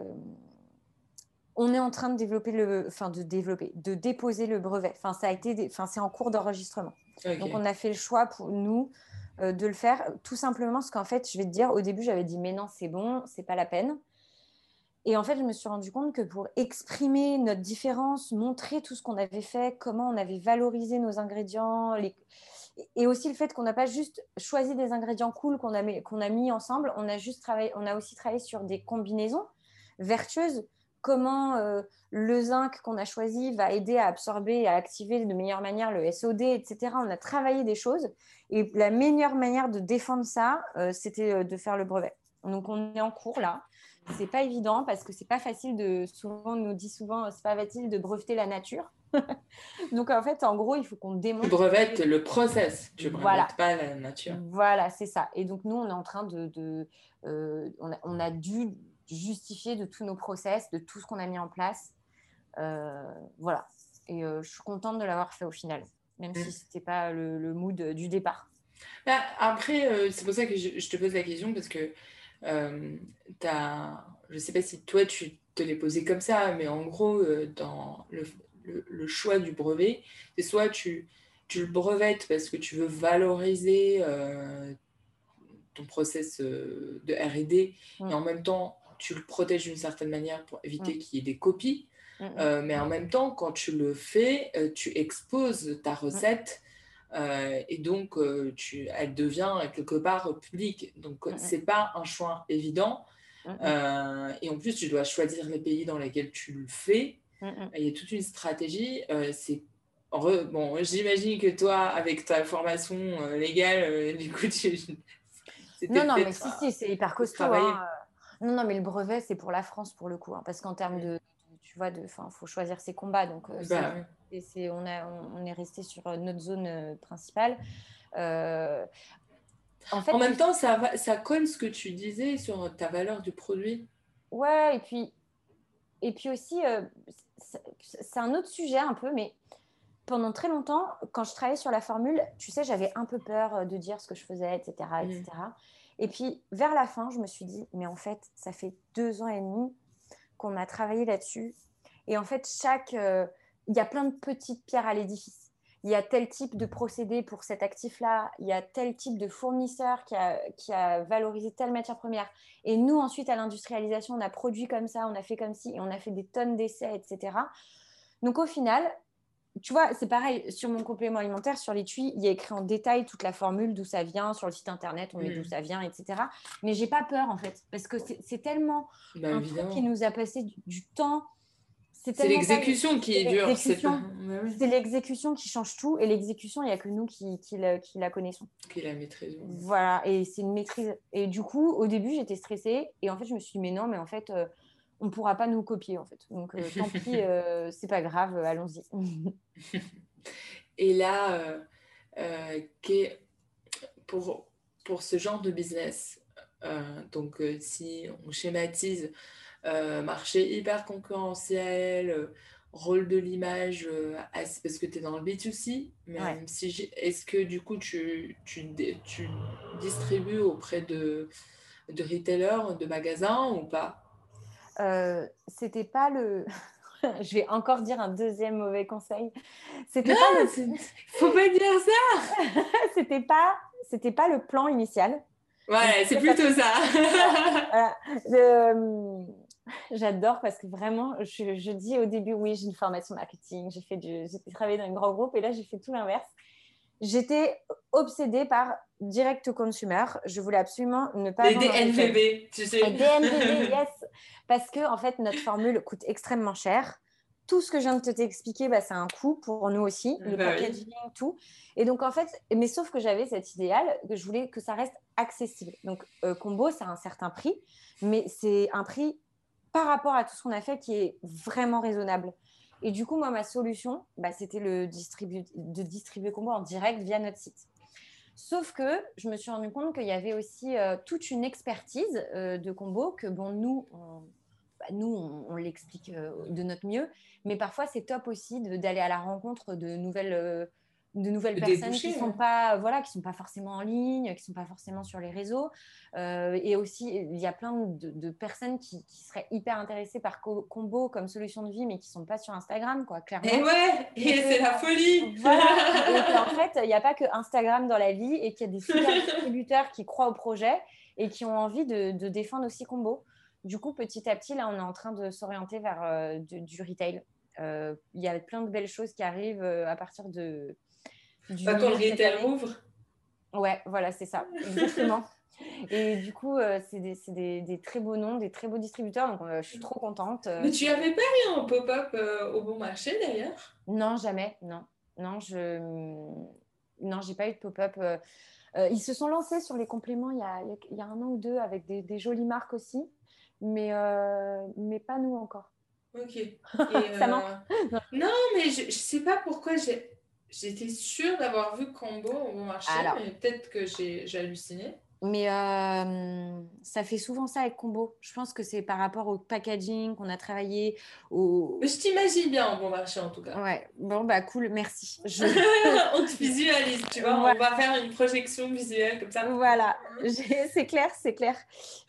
on est en train de développer le, enfin de développer, de déposer le brevet. Enfin, ça a été, enfin, c'est en cours d'enregistrement. Donc, on a fait le choix pour nous de le faire, tout simplement parce qu'en fait, je vais te dire, au début, j'avais dit, mais non, c'est bon, c'est pas la peine. Et en fait, je me suis rendu compte que pour exprimer notre différence, montrer tout ce qu'on avait fait, comment on avait valorisé nos ingrédients, et aussi le fait qu'on n'a pas juste choisi des ingrédients cool qu'on a, mis, ensemble, on a, juste travaillé, on a aussi travaillé sur des combinaisons vertueuses. Comment euh, le zinc qu'on a choisi va aider à absorber et à activer de meilleure manière le SOD, etc. On a travaillé des choses. Et la meilleure manière de défendre ça, euh, c'était euh, de faire le brevet. Donc, on est en cours là. C'est pas évident parce que c'est pas facile de. Souvent, on nous dit souvent, c'est pas facile de breveter la nature. Donc en fait, en gros, il faut qu'on démontre. Tu brevettes le process, tu brevettes voilà. pas la nature. Voilà, c'est ça. Et donc nous, on est en train de, de euh, on, a, on, a, dû justifier de tous nos process, de tout ce qu'on a mis en place. Euh, voilà. Et euh, je suis contente de l'avoir fait au final, même si mm. c'était pas le, le, mood du départ. Bah, après, c'est pour ça que je, je, te pose la question parce que as, je sais pas si toi tu te l'es posé comme ça, mais en gros, dans le, le, choix du brevet, c'est soit tu, tu le brevettes parce que tu veux valoriser euh, ton process euh, de RD et en même temps, tu le protèges d'une certaine manière pour éviter qu'il y ait des copies. Euh, mais en même temps, quand tu le fais, tu exposes ta recette et donc tu, elle devient quelque part publique. Donc, c'est pas un choix évident. et en plus, tu dois choisir les pays dans lesquels tu le fais. Il y a toute une stratégie. Euh, c'est bon, j'imagine que toi, avec ta formation euh, légale, euh, du coup, tu... non, non, mais si, si, c'est hyper costaud. Hein. Non, non, mais le brevet, c'est pour la France pour le coup, hein, parce qu'en termes de, tu vois, de, enfin, faut choisir ses combats, donc bah, c'est, on, a, on, est resté sur notre zone principale. En, fait, en même temps, ça, ça colle ce que tu disais sur ta valeur du produit. Ouais, et puis, et puis aussi, c'est un autre sujet un peu, mais pendant très longtemps, quand je travaillais sur la formule, tu sais, j'avais un peu peur euh, de dire ce que je faisais, etc., etc. Mm. Et puis, vers la fin, je me suis dit, mais en fait, ça fait deux ans et demi qu'on a travaillé là-dessus. Et en fait, chaque... Euh, il y a plein de petites pierres à l'édifice il y a tel type de procédé pour cet actif-là, il y a tel type de fournisseur qui a, qui a, valorisé telle matière première. Et nous, ensuite, à l'industrialisation, on a produit comme ça, on a fait comme ci, et on a fait des tonnes d'essais, etc. Donc, au final, tu vois, c'est pareil, sur mon complément alimentaire, sur l'étui, il y a écrit en détail toute la formule, d'où ça vient, sur le site internet, on met d'où mm. ça vient, etc. Mais j'ai pas peur, en fait, parce que c'est tellement bah, un truc qui nous a passé du temps c'est l'exécution qui est dure. C'est l'exécution qui change tout. Et l'exécution, il n'y a que nous qui, qui, la, qui, la, connaissons. Qui la maîtrisons. Voilà. Et c'est une maîtrise. Et du coup, au début, j'étais stressée. Et en fait, je me suis dit, mais non, mais en fait, euh, on ne pourra pas nous copier. En fait. Donc, euh, tant pis, euh, c'est pas grave, allons-y. et là, pour, pour ce genre de business, donc si on schématise euh, marché hyper concurrentiel, euh, rôle de l'image, euh, parce que tu es dans le B2C, mais si est-ce que du coup tu, tu, tu, distribues auprès de, de retailers, de magasins ou pas? C'était pas le. Je vais encore dire un deuxième mauvais conseil. C'était pas le... Faut pas dire ça. c'était pas, c'était pas le plan initial. Ouais, c'est plutôt ça. voilà. J'adore parce que vraiment, je, dis au début, oui, j'ai une formation marketing, j'ai fait du, j'ai travaillé dans un grand groupe et là, j'ai fait tout l'inverse. J'étais obsédée par direct consumer. Je voulais absolument ne pas. Les DNVB, tu sais. Les DNVB, yes. Parce que, en fait, notre formule coûte extrêmement cher. Tout ce que je viens de t'expliquer, bah, c'est un coût pour nous aussi, le bah packaging, tout. Et donc, en fait, mais sauf que j'avais cet idéal que je voulais que ça reste accessible. Donc, euh, combo, c'est un certain prix, mais c'est un prix par rapport à tout ce qu'on a fait qui est vraiment raisonnable. Et du coup, moi, ma solution, bah, c'était le de distribuer Combo en direct via notre site. Sauf que je me suis rendu compte qu'il y avait aussi euh, toute une expertise euh, de Combo que, bon, nous, on, bah, nous, on, l'explique euh, de notre mieux, mais parfois, c'est top aussi d'aller à la rencontre de nouvelles de nouvelles personnes qui sont pas voilà qui sont pas forcément en ligne qui sont pas forcément sur les réseaux. Euh, et aussi il y a plein de, personnes qui, seraient hyper intéressées par combo comme solution de vie mais qui sont pas sur Instagram quoi clairement. Et ouais et, c'est la folie. et en fait il n'y a pas que Instagram dans la vie et qu'il y a des super distributeurs qui croient au projet et qui ont envie de, défendre aussi combo. Du coup petit à petit là on est en train de s'orienter vers euh, du, retail. Euh, il y a plein de belles choses qui arrivent à partir de quand le retail ouvre Ouais, voilà, c'est ça, exactement. Et du coup, euh, c'est des, des, très beaux noms, des très beaux distributeurs, donc euh, je suis trop contente. Mais tu avais pas mis en pop-up euh, au bon marché d'ailleurs? Non, jamais, non. Non, je non, j'ai pas eu de pop-up. ils se sont lancés sur les compléments il y, a, il y a, un an ou deux avec des, des jolies marques aussi. mais, mais pas nous encore. Ok. ça manque. non, mais je ne sais pas pourquoi j'étais sûre d'avoir vu Combo au bon marché, mais peut-être que j'ai halluciné. Mais euh, ça fait souvent ça avec Combo. Je pense que c'est par rapport au packaging qu'on a travaillé. Au... Je t'imagine bien en bon marché en tout cas. Ouais, bon bah cool, merci. on te visualise, tu vois. On va faire une projection visuelle comme ça. Voilà, c'est clair, c'est clair.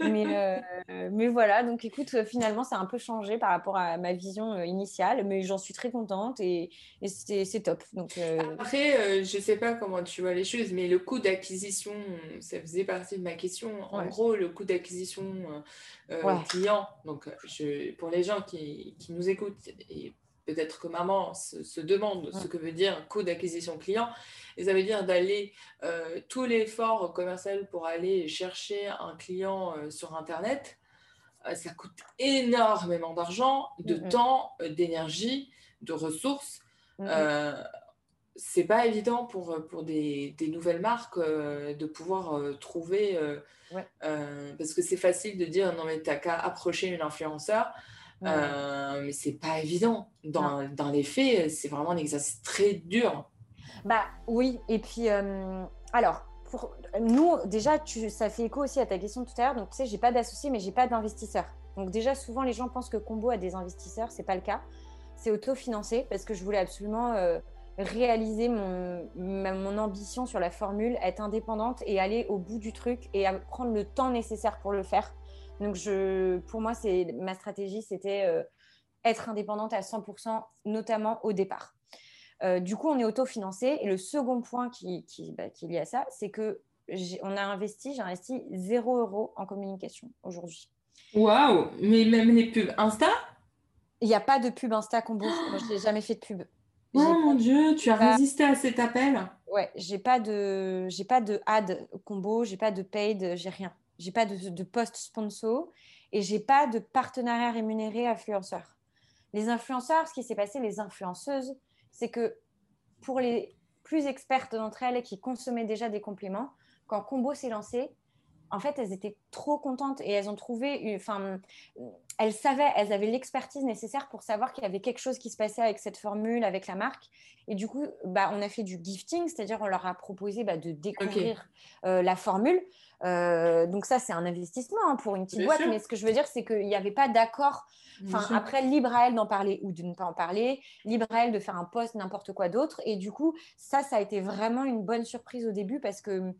Mais, euh, mais voilà, donc écoute, finalement, ça a un peu changé par rapport à ma vision euh, initiale, mais j'en suis très contente et, et c'est top. Donc, Après, je sais pas comment tu vois les choses, mais le coût d'acquisition, ça faisait pas de ma question. En gros, le coût d'acquisition euh, euh, client, donc je, pour les gens qui, qui nous écoutent et peut-être que maman se, demande ce que veut dire coût d'acquisition client, et ça veut dire d'aller euh, tout l'effort commercial pour aller chercher un client sur Internet. ça coûte énormément d'argent, de temps, d'énergie, de ressources c'est pas évident pour, euh, pour des, des nouvelles marques euh, de pouvoir euh, trouver. parce que c'est facile de dire non, mais t'as qu'à approcher une influenceur. mais c'est pas évident. Dans, dans les faits, c'est vraiment un exercice très dur. Bah oui, et puis alors. Pour nous, déjà, tu, ça fait écho aussi à ta question tout à l'heure. Donc, tu sais, j'ai pas d'associé, mais j'ai pas d'investisseur. Donc, déjà, souvent, les gens pensent que Combo a des investisseurs. C'est pas le cas. C'est autofinancé parce que je voulais absolument réaliser mon, mon ambition sur la formule, être indépendante et aller au bout du truc et prendre le temps nécessaire pour le faire. Donc, je, pour moi, c'est ma stratégie, c'était euh, être indépendante à 100%, notamment au départ. Euh, du coup, on est autofinancé. Et le second point qui, qui, bah, qui est lié à ça, c'est que on a investi, j'ai investi 0 euros en communication aujourd'hui. Waouh Mais même les pubs Insta? Il n'y a pas de pub Insta combo. Moi, je n'ai jamais fait de pub. Oh mon Dieu, tu as résisté à cet appel? Ouais, j'ai pas de, j'ai pas de ad combo, j'ai pas de paid, j'ai rien. J'ai pas de, de post sponsor et j'ai pas de partenariat rémunéré influenceur. Les influenceurs, ce qui s'est passé, les influenceuses, c'est que pour les plus expertes d'entre elles qui consommaient déjà des compléments, quand Combo s'est lancé, en fait, elles étaient trop contentes et elles ont trouvé, enfin, elles savaient, elles avaient l'expertise nécessaire pour savoir qu'il y avait quelque chose qui se passait avec cette formule, avec la marque. Et du coup, bah, on a fait du gifting, c'est-à-dire on leur a proposé bah, de découvrir euh, la formule. Euh, donc ça, c'est un investissement hein, pour une petite boîte. Mais ce que je veux dire, c'est qu'il n'y avait pas d'accord. Enfin, après, libre à elle d'en parler ou de ne pas en parler, libre à elle de faire un post, n'importe quoi d'autre. Et du coup, ça, ça a été vraiment une bonne surprise au début parce que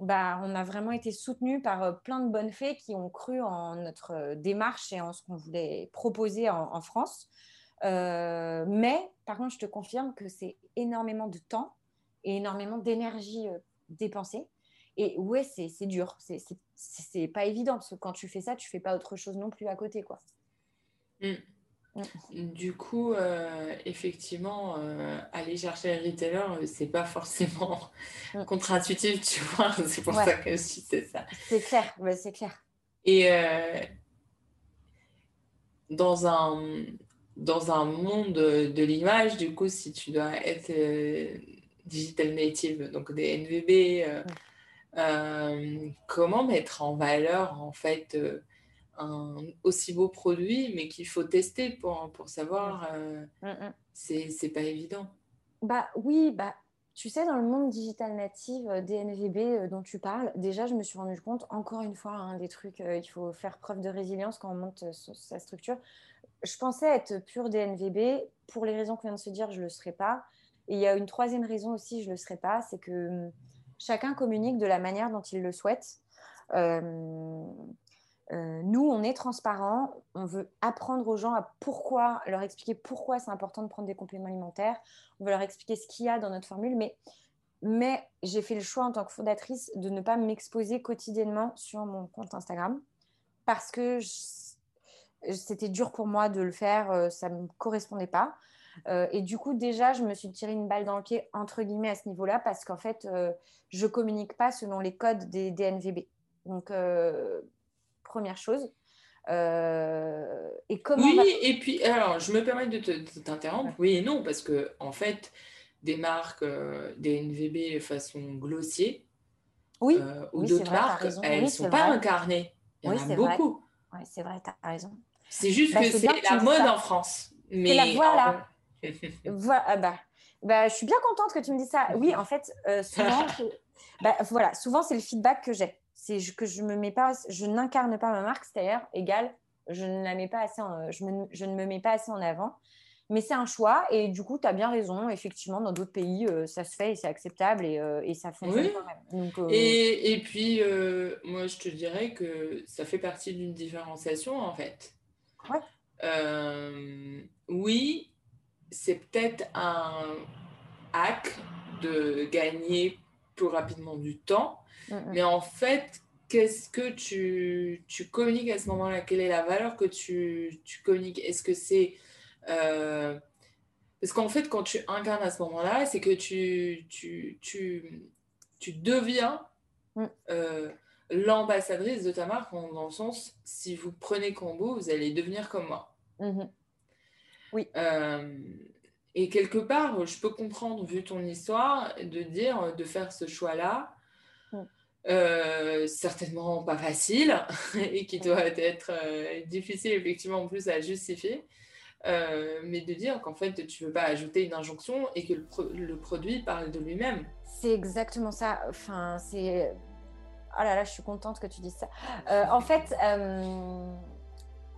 bah, on a vraiment été soutenus par euh, plein de bonnes fées qui ont cru en notre euh, démarche et en ce qu'on voulait proposer en, France. Euh, mais par contre, je te confirme que c'est énormément de temps et énormément d'énergie dépensée. Et ouais, c'est dur. C'est pas évident parce que quand tu fais ça, tu fais pas autre chose non plus à côté. quoi. Mm. Du coup, euh, effectivement, euh, aller chercher un retailer, euh, c'est pas forcément mm. contre-intuitif, tu vois. C'est pour ça que je c'est ça. C'est clair, c'est clair. Et dans, un, dans un monde de l'image, du coup, si tu dois être digital native, donc des NVB, mm. comment mettre en valeur, en fait, un aussi beau produit, mais qu'il faut tester pour, pour savoir. Euh, mm, mm. C'est pas évident. Bah oui, bah tu sais, dans le monde digital native, euh, DNVB euh, dont tu parles, déjà, je me suis rendu compte, encore une fois, hein, des trucs, il faut faire preuve de résilience quand on monte sa structure. Je pensais être pure DNVB. Pour les raisons qu'on vient de se dire, je ne le serais pas. Et il y a une troisième raison aussi, je ne le serais pas, c'est que hum, chacun communique de la manière dont il le souhaite. Euh, nous, on est transparent, on veut apprendre aux gens à pourquoi, leur expliquer pourquoi c'est important de prendre des compléments alimentaires, on veut leur expliquer ce qu'il y a dans notre formule, mais, j'ai fait le choix en tant que fondatrice de ne pas m'exposer quotidiennement sur mon compte Instagram parce que c'était dur pour moi de le faire, euh, ça ne me correspondait pas. Euh, et du coup, déjà, je me suis tiré une balle dans le pied, entre guillemets, à ce niveau-là, parce qu'en fait, je ne communique pas selon les codes des DNVB. Donc, première chose. Euh, et comment oui, et puis, alors, je me permets de t'interrompre. Oui et non, parce que, en fait, des marques, euh, des NVB façon glossier, oui, euh, ou d'autres marques, elles ne sont pas incarnées. Il y en a beaucoup. ouais, c'est vrai, tu as raison. C'est juste bah, que c'est la mode en France. Mais la, voilà. voilà ah bah, bah, je suis bien contente que tu me dises ça. Oui, en fait, souvent, bah, voilà, souvent c'est le feedback que j'ai. C'est que je me mets pas, je n'incarne pas ma marque, c'est-à-dire égal, je ne la mets pas assez, je, je, ne me mets pas assez en avant. Mais c'est un choix et du coup, tu as bien raison. Effectivement, dans d'autres pays, euh, ça se fait et c'est acceptable et, euh, et, ça fonctionne quand même. Donc, et, et, puis, moi, je te dirais que ça fait partie d'une différenciation en fait. Ouais. oui, c'est peut-être un hack de gagner plus rapidement du temps. Mm, mm. Mais en fait, qu'est-ce que tu, tu, communiques à ce moment-là? Quelle est la valeur que tu, tu communiques? Est-ce que c'est... Euh, parce qu'en fait, quand tu incarnes à ce moment-là, c'est que tu, tu, tu, tu deviens mm. euh, l'ambassadrice de ta marque, dans le sens, si vous prenez Combo, vous allez devenir comme moi. Mm-hmm. Oui. Euh, et quelque part, je peux comprendre, vu ton histoire, de dire, de faire ce choix-là. Euh, certainement pas facile et qui doit être euh, difficile effectivement en plus à justifier. mais de dire qu'en fait, tu ne veux pas ajouter une injonction et que le, produit parle de lui-même. C'est exactement ça. Enfin, c'est. Oh là là, je suis contente que tu dises ça. en fait,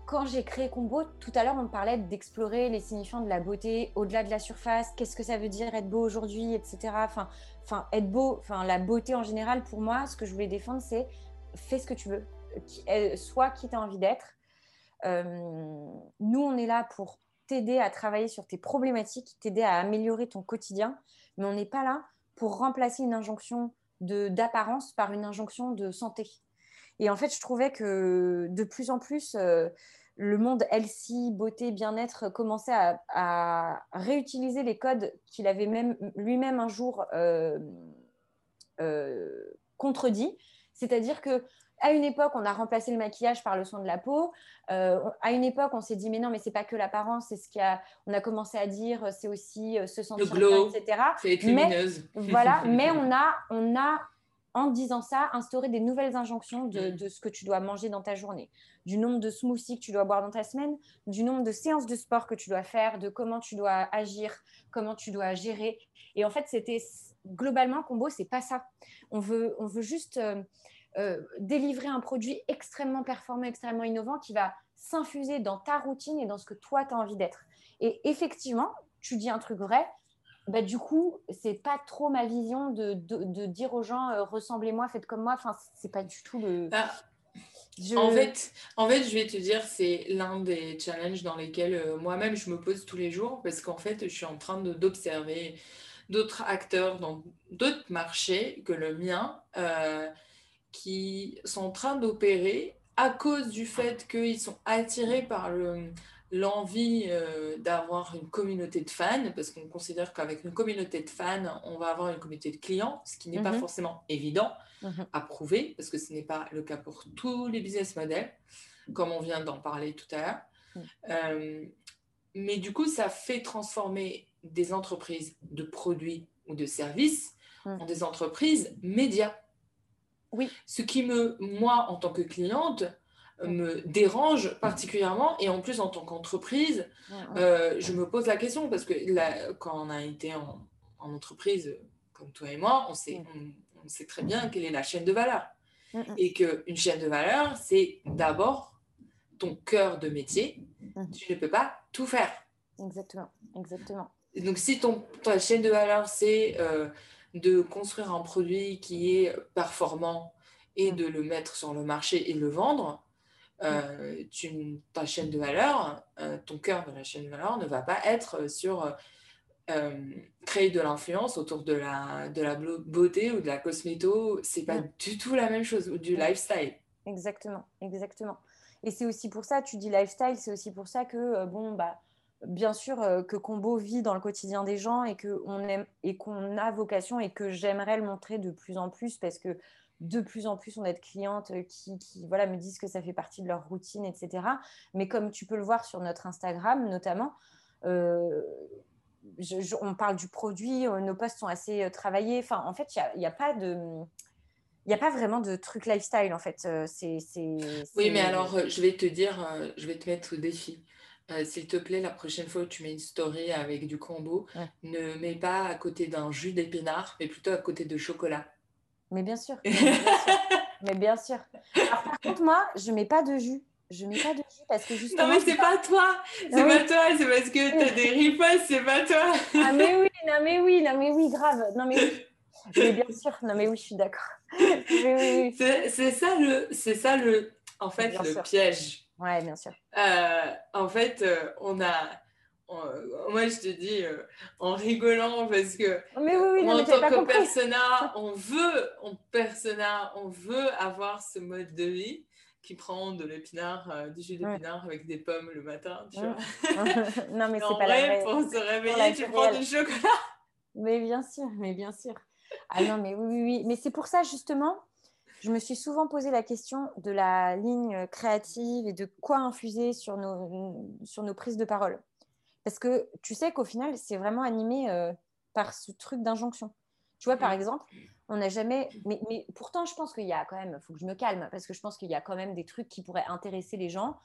quand j'ai créé Combo, tout à l'heure, on parlait d'explorer les signifiants de la beauté au-delà de la surface. Qu'est-ce que ça veut dire être beau aujourd'hui, etc. Enfin, être beau, enfin, la beauté en général, pour moi, ce que je voulais défendre, c'est fais ce que tu veux, sois qui tu as envie d'être. Euh, nous, on est là pour t'aider à travailler sur tes problématiques, t'aider à améliorer ton quotidien, mais on n'est pas là pour remplacer une injonction d'apparence par une injonction de santé. Et en fait, je trouvais que de plus en plus, euh, le monde healthy, beauté, bien-être commençait à, réutiliser les codes qu'il avait même lui-même un jour euh, euh, contredit. C'est-à-dire que à une époque, on a remplacé le maquillage par le soin de la peau. à une époque, on s'est dit mais non, mais c'est pas que l'apparence, c'est ce qu'il a. On a commencé à dire, c'est aussi se sentir glow, etc. C'est mais, voilà, mais on a, on a en disant ça, instaurer des nouvelles injonctions mm. de, ce que tu dois manger dans ta journée, du nombre de smoothies que tu dois boire dans ta semaine, du nombre de séances de sport que tu dois faire, de comment tu dois agir, comment tu dois gérer. Et en fait, c'était globalement, Combo, c'est pas ça. On veut, on veut juste euh, euh, délivrer un produit extrêmement performant, extrêmement innovant qui va s'infuser dans ta routine et dans ce que toi, tu as envie d'être. Et effectivement, tu dis un truc vrai, bah, du coup, c'est pas trop ma vision de, de, dire aux gens euh, ressemblez-moi, faites comme moi. Enfin, c'est pas du tout le. Ah, en, fait, en fait, je vais te dire, c'est l'un des challenges dans lesquels euh, moi-même je me pose tous les jours parce qu'en fait, je suis en train d'observer d'autres acteurs dans d'autres marchés que le mien euh, qui sont en train d'opérer à cause du fait qu'ils sont attirés par le, l'envie euh, d'avoir une communauté de fans, parce qu'on considère qu'avec une communauté de fans, on va avoir une communauté de clients, ce qui n'est pas mhm. forcément évident mhm. à prouver, parce que ce n'est pas le cas pour tous les business models, comme on vient d'en parler tout à l'heure. Mhm. Euh, mais du coup, ça fait transformer des entreprises de produits ou de services en des entreprises médias. Oui. Ce qui me, moi, en tant que cliente, me dérange particulièrement. Et en plus, en tant qu'entreprise, euh, je me pose la question parce que quand on a été en, entreprise, comme toi et moi, on sait, on, sait très bien quelle est la chaîne de valeur. Et qu'une chaîne de valeur, c'est d'abord ton cœur de métier. Tu ne peux pas tout faire. Exactement, exactement. donc, si ton, ta chaîne de valeur, c'est euh, de construire un produit qui est performant et de le mettre sur le marché et le vendre, euh, tu, ta chaîne de valeur, euh, ton cœur de la chaîne de valeur ne va pas être sur euh, créer de l'influence autour de la, de la beauté ou de la cosméto. C'est pas du tout la même chose, ou du lifestyle. Exactement, exactement. Et c'est aussi pour ça, tu dis lifestyle, c'est aussi pour ça que, bon, bah, bien sûr que Combo vit dans le quotidien des gens et qu'on aime et qu'on a vocation et que j'aimerais le montrer de plus en plus parce que de plus en plus on a de clientes euh, qui, voilà, me disent que ça fait partie de leur routine, etc. Mais comme tu peux le voir sur notre Instagram notamment, euh, on parle du produit, euh, nos posts sont assez travaillés. Enfin, en fait, il n'y a, pas de... il n'y a pas vraiment de truc lifestyle en fait. C'est, Oui, mais alors je vais te dire, je vais te mettre au défi. S'il te plaît, la prochaine fois où tu mets une story avec du combo, ne mets pas à côté d'un jus d'épinard, mais plutôt à côté de chocolat. Mais bien sûr. mais bien sûr. Alors, par contre, moi, je ne mets pas de jus. Je mets pas de jus parce que justement. Non, mais c'est pas toi. C'est pas toi. C'est parce que tu as des ripostes, c'est pas toi. ah, mais oui, non, mais oui, non, mais oui, grave. Non, mais oui. Mais bien sûr, non mais oui, je suis d'accord. c'est ça le, c'est ça le, en fait, le piège. Ouais, bien sûr. Euh, en fait, euh, on a, moi je te dis euh, en rigolant parce que mais oui, oui, en tant que persona, on veut, on persona, on veut avoir ce mode de vie qui prend de l'épinard, du jus d'épinard avec des pommes le matin, tu vois. non mais c'est pas vrai, la. Pour se réveiller, tu prends du chocolat. Mais bien sûr, mais bien sûr. Ah non, mais oui, oui, oui. Mais c'est pour ça, justement, je me suis souvent posé la question de la ligne créative et de quoi infuser sur nos, sur nos prises de parole. Parce que tu sais qu'au final, c'est vraiment animé euh, par ce truc d'injonction. Tu vois, par mm. exemple, on n'a jamais. Mais, mais, pourtant, je pense qu'il y a quand même. Il faut que je me calme parce que je pense qu'il y a quand même des trucs qui pourraient intéresser les gens.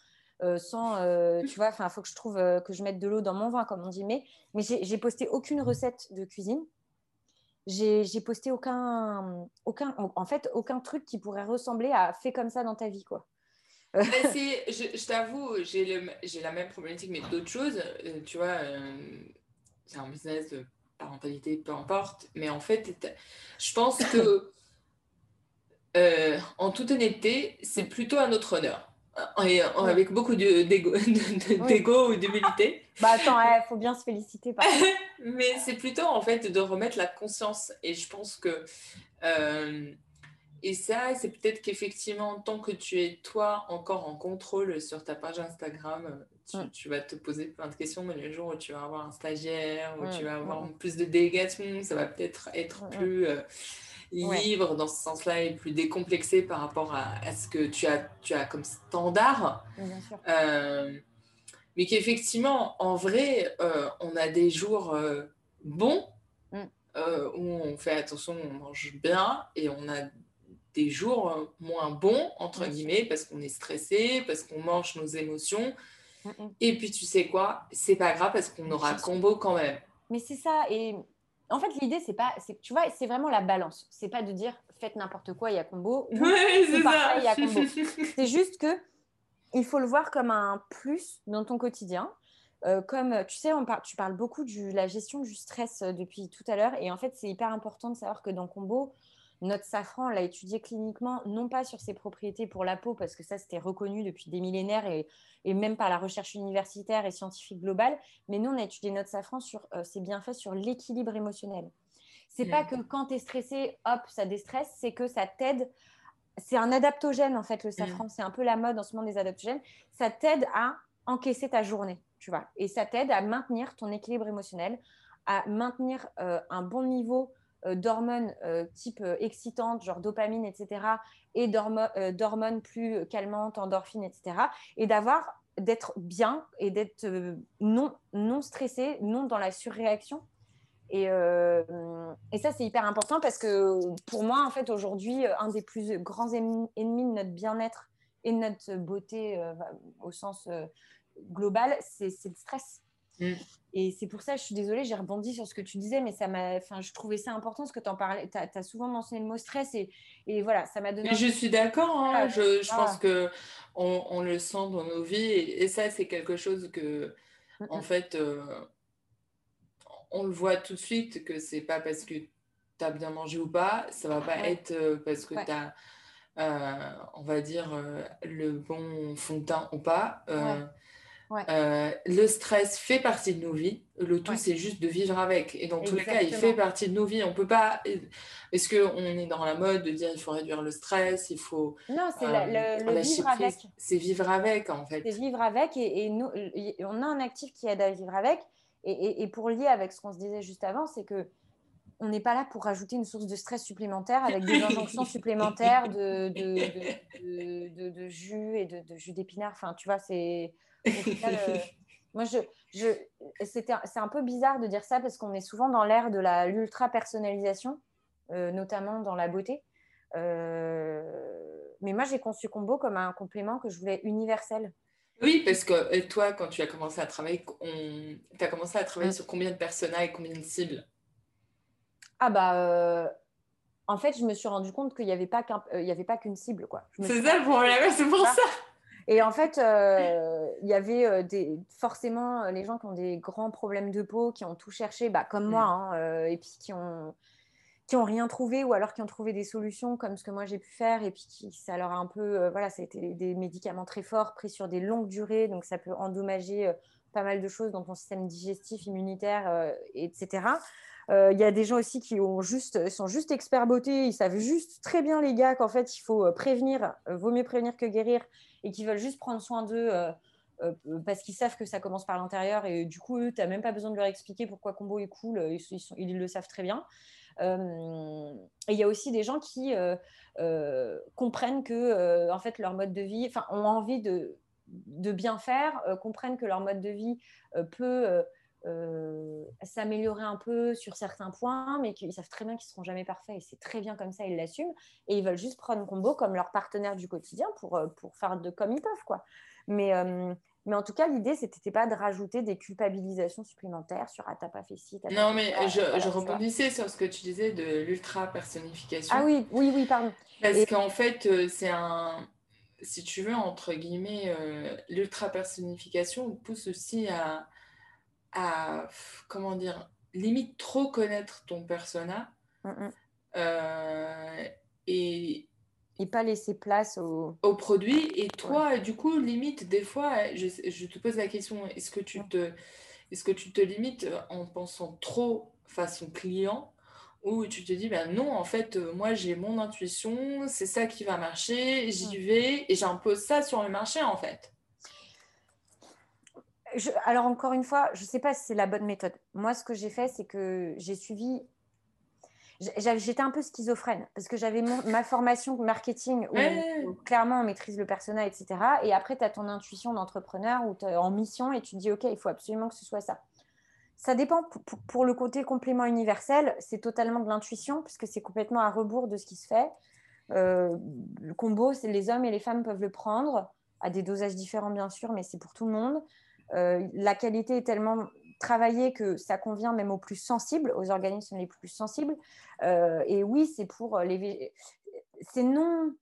Euh, sans, euh, tu vois, enfin, il faut que je trouve que je mette de l'eau dans mon vin, comme on dit. Mais, mais j'ai posté aucune recette de cuisine j'ai posté aucun, aucun, en fait, aucun truc qui pourrait ressembler à fait comme ça dans ta vie, quoi. Euh. je, je t'avoue, j'ai la même problématique, mais d'autres choses. Euh, tu vois, euh, c'est un business de parentalité, peu importe. Mais en fait, je pense que, en toute honnêteté, c'est plutôt à notre honneur. Et, avec beaucoup d'ego ou d'humilité. Bah attends, il faut bien se féliciter. Par Mais c'est plutôt en fait de remettre la conscience. Et je pense que. Et ça, c'est peut-être qu'effectivement, tant que tu es toi encore en contrôle sur ta page Instagram, tu, vas te poser plein de questions. Mais le jour où tu vas avoir un stagiaire, où tu vas avoir plus de délégation, ça va peut-être être plus. Euh, libre dans ce sens-là et plus décomplexé par rapport à, ce que tu as, tu as comme standard. Euh, mais qu'effectivement, en vrai, euh, on a des jours bons mm. où on fait attention, on mange bien et on a des jours moins bons, entre guillemets, parce qu'on est stressé, parce qu'on mange nos émotions. Mm, mm. Et puis, tu sais quoi, c'est pas grave parce qu'on aura combo quand même. Mais c'est ça. Et en fait, l'idée, c'est pas, c'est, tu vois, c'est vraiment la balance. C'est pas de dire faites n'importe quoi, il y a combo. Ou, c'est ça. Il y a combo. c'est juste que il faut le voir comme un plus dans ton quotidien. Euh, comme tu sais, on tu parles beaucoup de la gestion du stress euh, depuis tout à l'heure, et en fait, c'est hyper important de savoir que dans combo, notre safran, on l'a étudié cliniquement, non pas sur ses propriétés pour la peau, parce que ça, c'était reconnu depuis des millénaires et, même par la recherche universitaire et scientifique globale, mais nous, on a étudié notre safran sur euh, ses bienfaits sur l'équilibre émotionnel. C'est n'est pas que quand tu es stressé, hop, ça déstresse, c'est que ça t'aide. C'est un adaptogène, en fait, le safran. Mm. C'est un peu la mode en ce moment des adaptogènes. Ça t'aide à encaisser ta journée, tu vois. Et ça t'aide à maintenir ton équilibre émotionnel, à maintenir euh, un bon niveau euh, d'hormones euh, type euh, excitantes, genre dopamine, etc., et d'hormones plus calmantes, endorphines, etc., et d'avoir d'être bien et d'être non, non stressé, non dans la surréaction. Et, et ça, c'est hyper important parce que pour moi, en fait, aujourd'hui, un des plus grands ennemis de notre bien-être et de notre beauté au sens global, c'est le stress. Mm. Et c'est pour ça, je suis désolée, j'ai rebondi sur ce que tu disais, mais ça m'a, enfin, je trouvais ça important parce que tu en parlais, tu as, souvent mentionné le mot stress et, et voilà, ça m'a donné. je suis d'accord, hein, je, je pense que on, on, le sent dans nos vies et, ça, c'est quelque chose que, en fait, euh, on le voit tout de suite que c'est pas parce que tu as bien mangé ou pas, ça va pas être euh, parce que tu as, euh, on va dire, le bon fond de teint ou pas. Euh, le stress fait partie de nos vies. Le tout, c'est juste de vivre avec. Et dans tous les cas, il fait partie de nos vies. On peut pas. Est-ce qu'on est dans la mode de dire il faut réduire le stress, il faut. Non, c'est le, euh, vivre avec. C'est vivre avec, en fait. C'est vivre avec. Et, nous, on a un actif qui aide à vivre avec. Et, pour lier avec ce qu'on se disait juste avant, c'est que on n'est pas là pour rajouter une source de stress supplémentaire avec des injonctions supplémentaires de, de, de, jus et de, jus d'épinard. Enfin, tu vois, c'est euh, moi, je, je, c'est un peu bizarre de dire ça parce qu'on est souvent dans l'ère de l'ultra personnalisation, euh, notamment dans la beauté, mais moi, j'ai conçu Combo comme un complément que je voulais universel. Oui, parce que toi, quand tu as commencé à travailler, tu as commencé à travailler mm. sur combien de personnages et combien de cibles? Ah bah, en fait, je me suis rendu compte qu'il n'y avait pas qu'une cible, quoi. C'est ça le problème, c'est pour ça. Et en fait, euh, il y avait euh, des, forcément euh, les gens qui ont des grands problèmes de peau, qui ont tout cherché, bah, comme moi, mm. hein, et puis qui ont, qui ont rien trouvé, ou alors qui ont trouvé des solutions comme ce que moi j'ai pu faire, et puis qui, ça leur a un peu, voilà, ça a été des médicaments très forts, pris sur des longues durées, donc ça peut endommager pas mal de choses dans ton système digestif, immunitaire, etc. Il y a des gens aussi qui ont juste, sont juste experts beauté, ils savent juste très bien les gars qu'en fait il faut prévenir, vaut mieux prévenir que guérir, et qui veulent juste prendre soin d'eux euh, euh, parce qu'ils savent que ça commence par l'intérieur et du coup, eux, tu n'as même pas besoin de leur expliquer pourquoi Combo est cool, ils, ils, le savent très bien. Euh, et il y a aussi des gens qui comprennent que en fait leur mode de vie, enfin ont envie de, de bien faire, comprennent que leur mode de vie peut euh, s'améliorer un peu sur certains points, mais qu'ils savent très bien qu'ils ne seront jamais parfaits et c'est très bien comme ça, ils l'assument. Et ils veulent juste prendre Combo comme leur partenaire du quotidien pour, euh, pour faire de comme ils peuvent. Quoi. Mais, euh, mais en tout cas, l'idée, c'était pas de rajouter des culpabilisations supplémentaires sur Ah, t'as pas fait ci, Non, mais je, je rebondissais sur ce que tu disais de l'ultra-personnification. Ah oui, oui, oui, pardon. Parce qu'en fait, c'est un si tu veux, entre guillemets, l'ultra-personnification pousse aussi à, à, comment dire, limite trop connaître ton persona. Mm, mm. Euh, et, et pas laisser place au... au produit. Et toi, du coup, limite, des fois, je, je te pose la question, est-ce que, tu te, est-ce que tu te limites en pensant trop façon client? Ou tu te dis, ben non, en fait, moi, j'ai mon intuition, c'est ça qui va marcher, j'y mm. vais, et j'impose ça sur le marché, en fait alors encore une fois, je ne sais pas si c'est la bonne méthode. Moi, ce que j'ai fait, c'est que j'ai suivi. J'étais un peu schizophrène parce que j'avais ma formation marketing où, clairement on maîtrise le personnel, etc. Et après, tu as ton intuition d'entrepreneur ou en mission et tu te dis, OK, il faut absolument que ce soit ça. Ça dépend. Pour, le côté complément universel, c'est totalement de l'intuition puisque c'est complètement à rebours de ce qui se fait. Euh, le combo, les hommes et les femmes peuvent le prendre à des dosages différents, bien sûr, mais c'est pour tout le monde. Euh, la qualité est tellement travaillée que ça convient même aux plus sensibles, aux organismes les plus sensibles. Euh, et oui, c'est pour les... C'est non...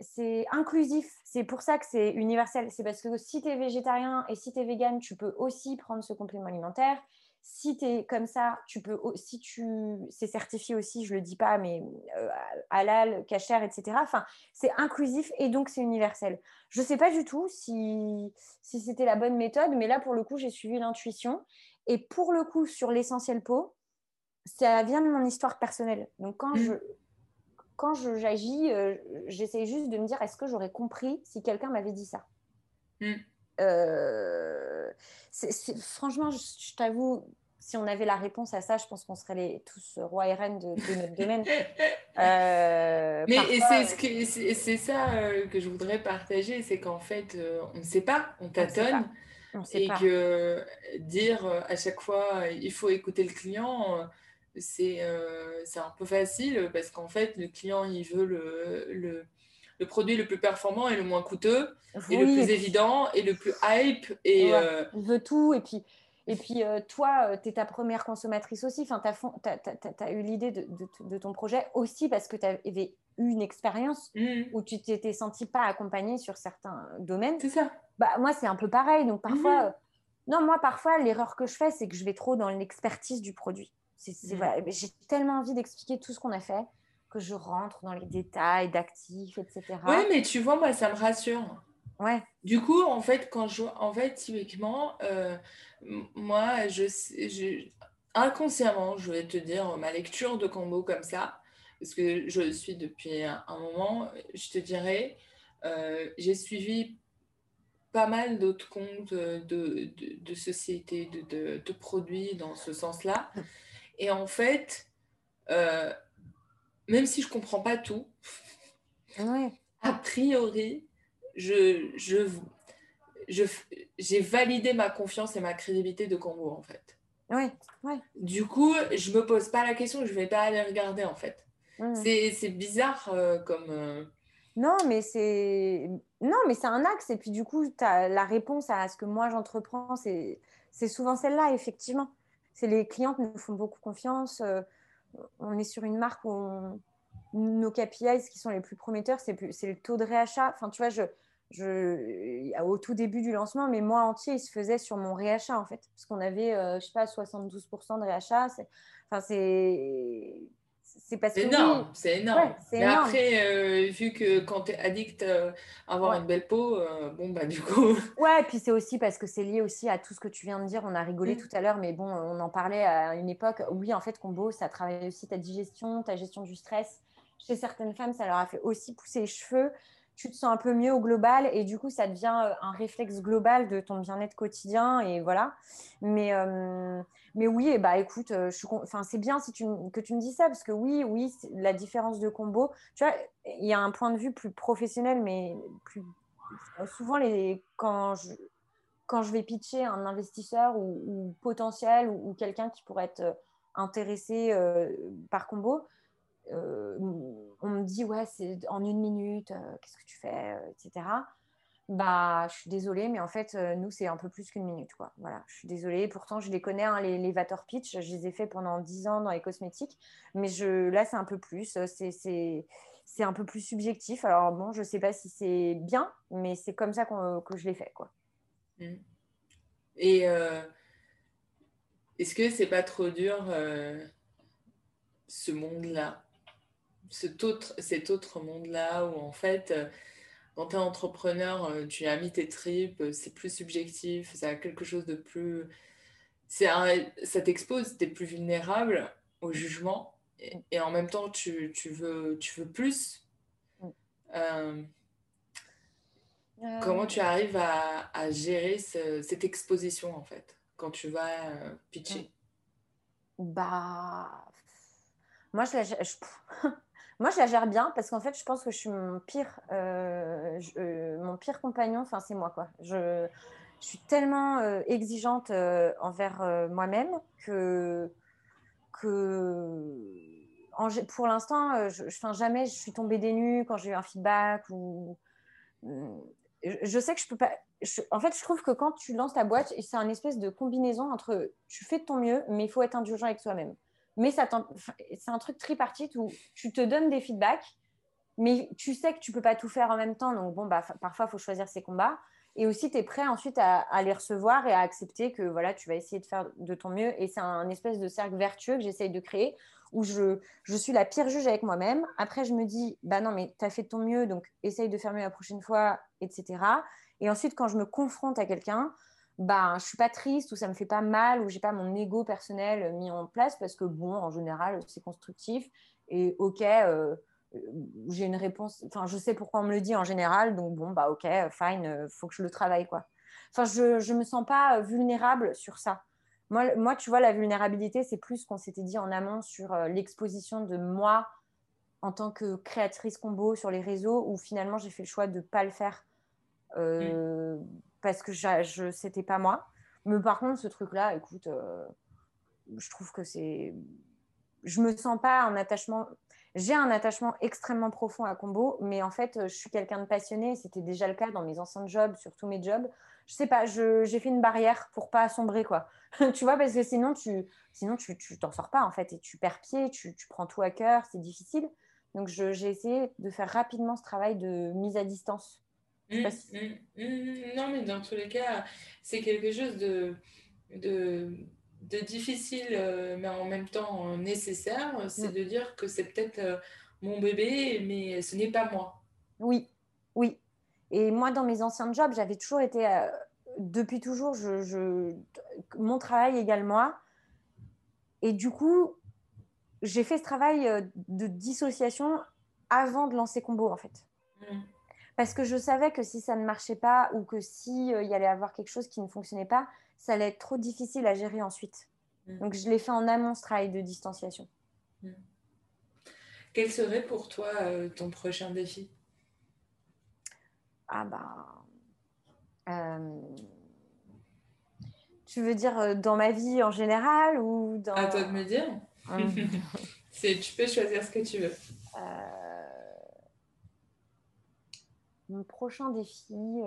C'est inclusif. C'est pour ça que c'est universel. C'est parce que si tu es végétarien et si tu es vegan, tu peux aussi prendre ce complément alimentaire si tu es comme ça, tu peux, si tu, c'est certifié aussi, je le dis pas, mais euh, halal, cachère, etc. Enfin, c'est inclusif et donc c'est universel. Je sais pas du tout si, si c'était la bonne méthode, mais là pour le coup, j'ai suivi l'intuition. Et pour le coup, sur l'essentiel peau, ça vient de mon histoire personnelle. Donc quand je quand j'agis, euh, j'essaie juste de me dire est-ce que j'aurais compris si quelqu'un m'avait dit ça? Mmh. Euh, franchement, je, t'avoue, si on avait la réponse à ça, je pense qu'on serait les, tous rois et reines de, notre domaine. Euh, Mais c'est ça euh, que je voudrais partager, c'est qu'en fait, on ne sait pas, on tâtonne. et que dire à chaque fois, il faut écouter le client, c'est un peu facile parce qu'en fait, le client, il veut le, le le produit le plus performant et le moins coûteux, et le plus évident, et le plus hype. Et, euh, Il veut tout. Et puis, et puis euh, toi, euh, tu es ta première consommatrice aussi. Enfin, tu as, eu l'idée de, de, ton projet aussi parce que tu avais eu une expérience mmh. où tu t'étais senti pas accompagnée sur certains domaines. C'est ça. Bah, moi, c'est un peu pareil. Donc, parfois, mmh. non, moi, parfois, l'erreur que je fais, c'est que je vais trop dans l'expertise du produit. Mmh. J'ai tellement envie d'expliquer tout ce qu'on a fait que je rentre dans les détails d'actifs, etc. Oui, mais tu vois, moi, ça me rassure. Ouais. Du coup, en fait, quand je, en fait, typiquement, euh, moi, je, je, inconsciemment, je vais te dire ma lecture de combo comme ça, parce que je suis depuis un, moment, je te dirais, euh, j'ai suivi pas mal d'autres comptes de, de, de sociétés, de, de, produits dans ce sens-là. Et en fait, euh, même si je comprends pas tout, a priori, je, je, je, j'ai validé ma confiance et ma crédibilité de Congo, en fait. Oui, ouais. Du coup, je me pose pas la question, je vais pas aller regarder, en fait. C'est bizarre comme. Non, mais c'est non, mais c'est un axe. Et puis du coup, as la réponse à ce que moi j'entreprends, c'est souvent celle-là, effectivement. C'est les clientes nous font beaucoup confiance. On est sur une marque où nos KPIs qui sont les plus prometteurs, c'est le taux de réachat. Enfin, je, je, au tout début du lancement, mais moi entier, il se faisait sur mon réachat en fait, parce qu'on avait, euh, je sais pas, 72% de réachat. Enfin, c'est c'est parce énorme, c'est énorme. mais après, euh, vu que quand tu es addict euh, à avoir une belle peau, bon, bah du coup. Ouais, et puis c'est aussi parce que c'est lié aussi à tout ce que tu viens de dire. On a rigolé mm. tout à l'heure, mais bon, on en parlait à une époque. Oui, en fait, combo, ça travaille aussi ta digestion, ta gestion du stress. Chez certaines femmes, ça leur a fait aussi pousser les cheveux tu te sens un peu mieux au global et du coup, ça devient euh, un réflexe global de ton bien-être quotidien et voilà. Mais, euh, mais oui, et bah, écoute, euh, enfin, c'est bien que tu me dis ça parce que oui, oui, la différence de combo, il y a un point de vue plus professionnel, mais plus, souvent, les, quand, je, quand je vais pitcher un investisseur ou, potentiel ou, quelqu'un qui pourrait être intéressé par combo, euh, on me dit ouais c'est en une minute euh, qu'est-ce que tu fais euh, etc bah je suis désolée mais en fait nous c'est un peu plus qu'une minute quoi. Voilà je suis désolée. Pourtant je les connais hein, les, les pitch. Je les ai fait pendant 10 ans dans les cosmétiques. Mais je là c'est un peu plus c'est c'est un peu plus subjectif. Alors bon je sais pas si c'est bien mais c'est comme ça que je l'ai fait quoi. Mmh. et est-ce que c'est pas trop dur ce monde là cet autre, cet autre monde-là où en fait, euh, quand tu es entrepreneur, euh, tu as mis tes tripes, euh, c'est plus subjectif, ça a quelque chose de plus... Un, ça t'expose, tu es plus vulnérable au jugement et, en même temps, tu, tu, veux, tu veux plus. Comment tu arrives à, à gérer cette exposition en fait quand tu vas pitcher? Bah, moi je la, je, moi, je la gère bien parce qu'en fait, je pense que je suis mon pire, euh, euh, mon pire compagnon. Enfin, c'est moi, quoi. Je, suis tellement euh, exigeante envers moi-même que, que pour l'instant, je, enfin, jamais je suis tombée des nues quand j'ai eu un feedback ou. Je sais que je peux pas. en fait, je trouve que quand tu lances ta boîte, c'est un espèce de combinaison entre tu fais de ton mieux, mais il faut être indulgent avec soi-même mais c'est un truc tripartite où tu te donnes des feedbacks, mais tu sais que tu peux pas tout faire en même temps. Donc, bon, bah, parfois, il faut choisir ses combats. Et aussi, tu es prêt ensuite à, les recevoir et à accepter que voilà, tu vas essayer de faire de ton mieux. Et c'est un espèce de cercle vertueux que j'essaye de créer où je, je, suis la pire juge avec moi-même. Après, je me dis, bah non, mais tu as fait de ton mieux, donc essaye de faire mieux la prochaine fois, etc. Et ensuite, quand je me confronte à quelqu'un, bah, je suis pas triste ou ça me fait pas mal ou j'ai pas mon ego personnel mis en place parce que bon, en général, c'est constructif et ok, euh, j'ai une réponse. Enfin, je sais pourquoi on me le dit en général, donc bon, bah ok, fine, euh, faut que je le travaille quoi. Enfin, je je me sens pas vulnérable sur ça. Moi, moi, tu vois, la vulnérabilité, c'est plus ce qu'on s'était dit en amont sur euh, l'exposition de moi en tant que créatrice combo sur les réseaux, où finalement j'ai fait le choix de pas le faire. Euh, parce que je c'était pas moi. Mais par contre, ce truc-là, écoute, euh, je trouve que c'est. Je me sens pas un attachement. J'ai un attachement extrêmement profond à Combo, mais en fait, je suis quelqu'un de passionné. C'était déjà le cas dans mes anciens jobs, sur tous mes jobs. Je sais pas, j'ai fait une barrière pour pas sombrer, quoi. tu vois, parce que sinon, tu sinon tu t'en sors pas, en fait, et tu perds pied, tu, tu prends tout à cœur, c'est difficile. Donc, j'ai essayé de faire rapidement ce travail de mise à distance Mmh, mmh, mmh, non, mais dans tous les cas, c'est quelque chose de, de, de difficile, euh, mais en même temps nécessaire. C'est de dire que c'est peut-être euh, mon bébé, mais ce n'est pas moi. Oui, oui. Et moi, dans mes anciens jobs, j'avais toujours été, euh, depuis toujours, je, je, mon travail égale moi. Et du coup, j'ai fait ce travail de dissociation avant de lancer Combo, en fait parce que je savais que si ça ne marchait pas ou que si euh, il y allait avoir quelque chose qui ne fonctionnait pas, ça allait être trop difficile à gérer ensuite. Mm. Donc je l'ai fait en amont ce travail de distanciation. Mm. Quel serait pour toi euh, ton prochain défi? Ah bah. Euh, tu veux dire dans ma vie en général ou dans. À toi de me dire. Tu peux choisir ce que tu veux. Mon prochain défi,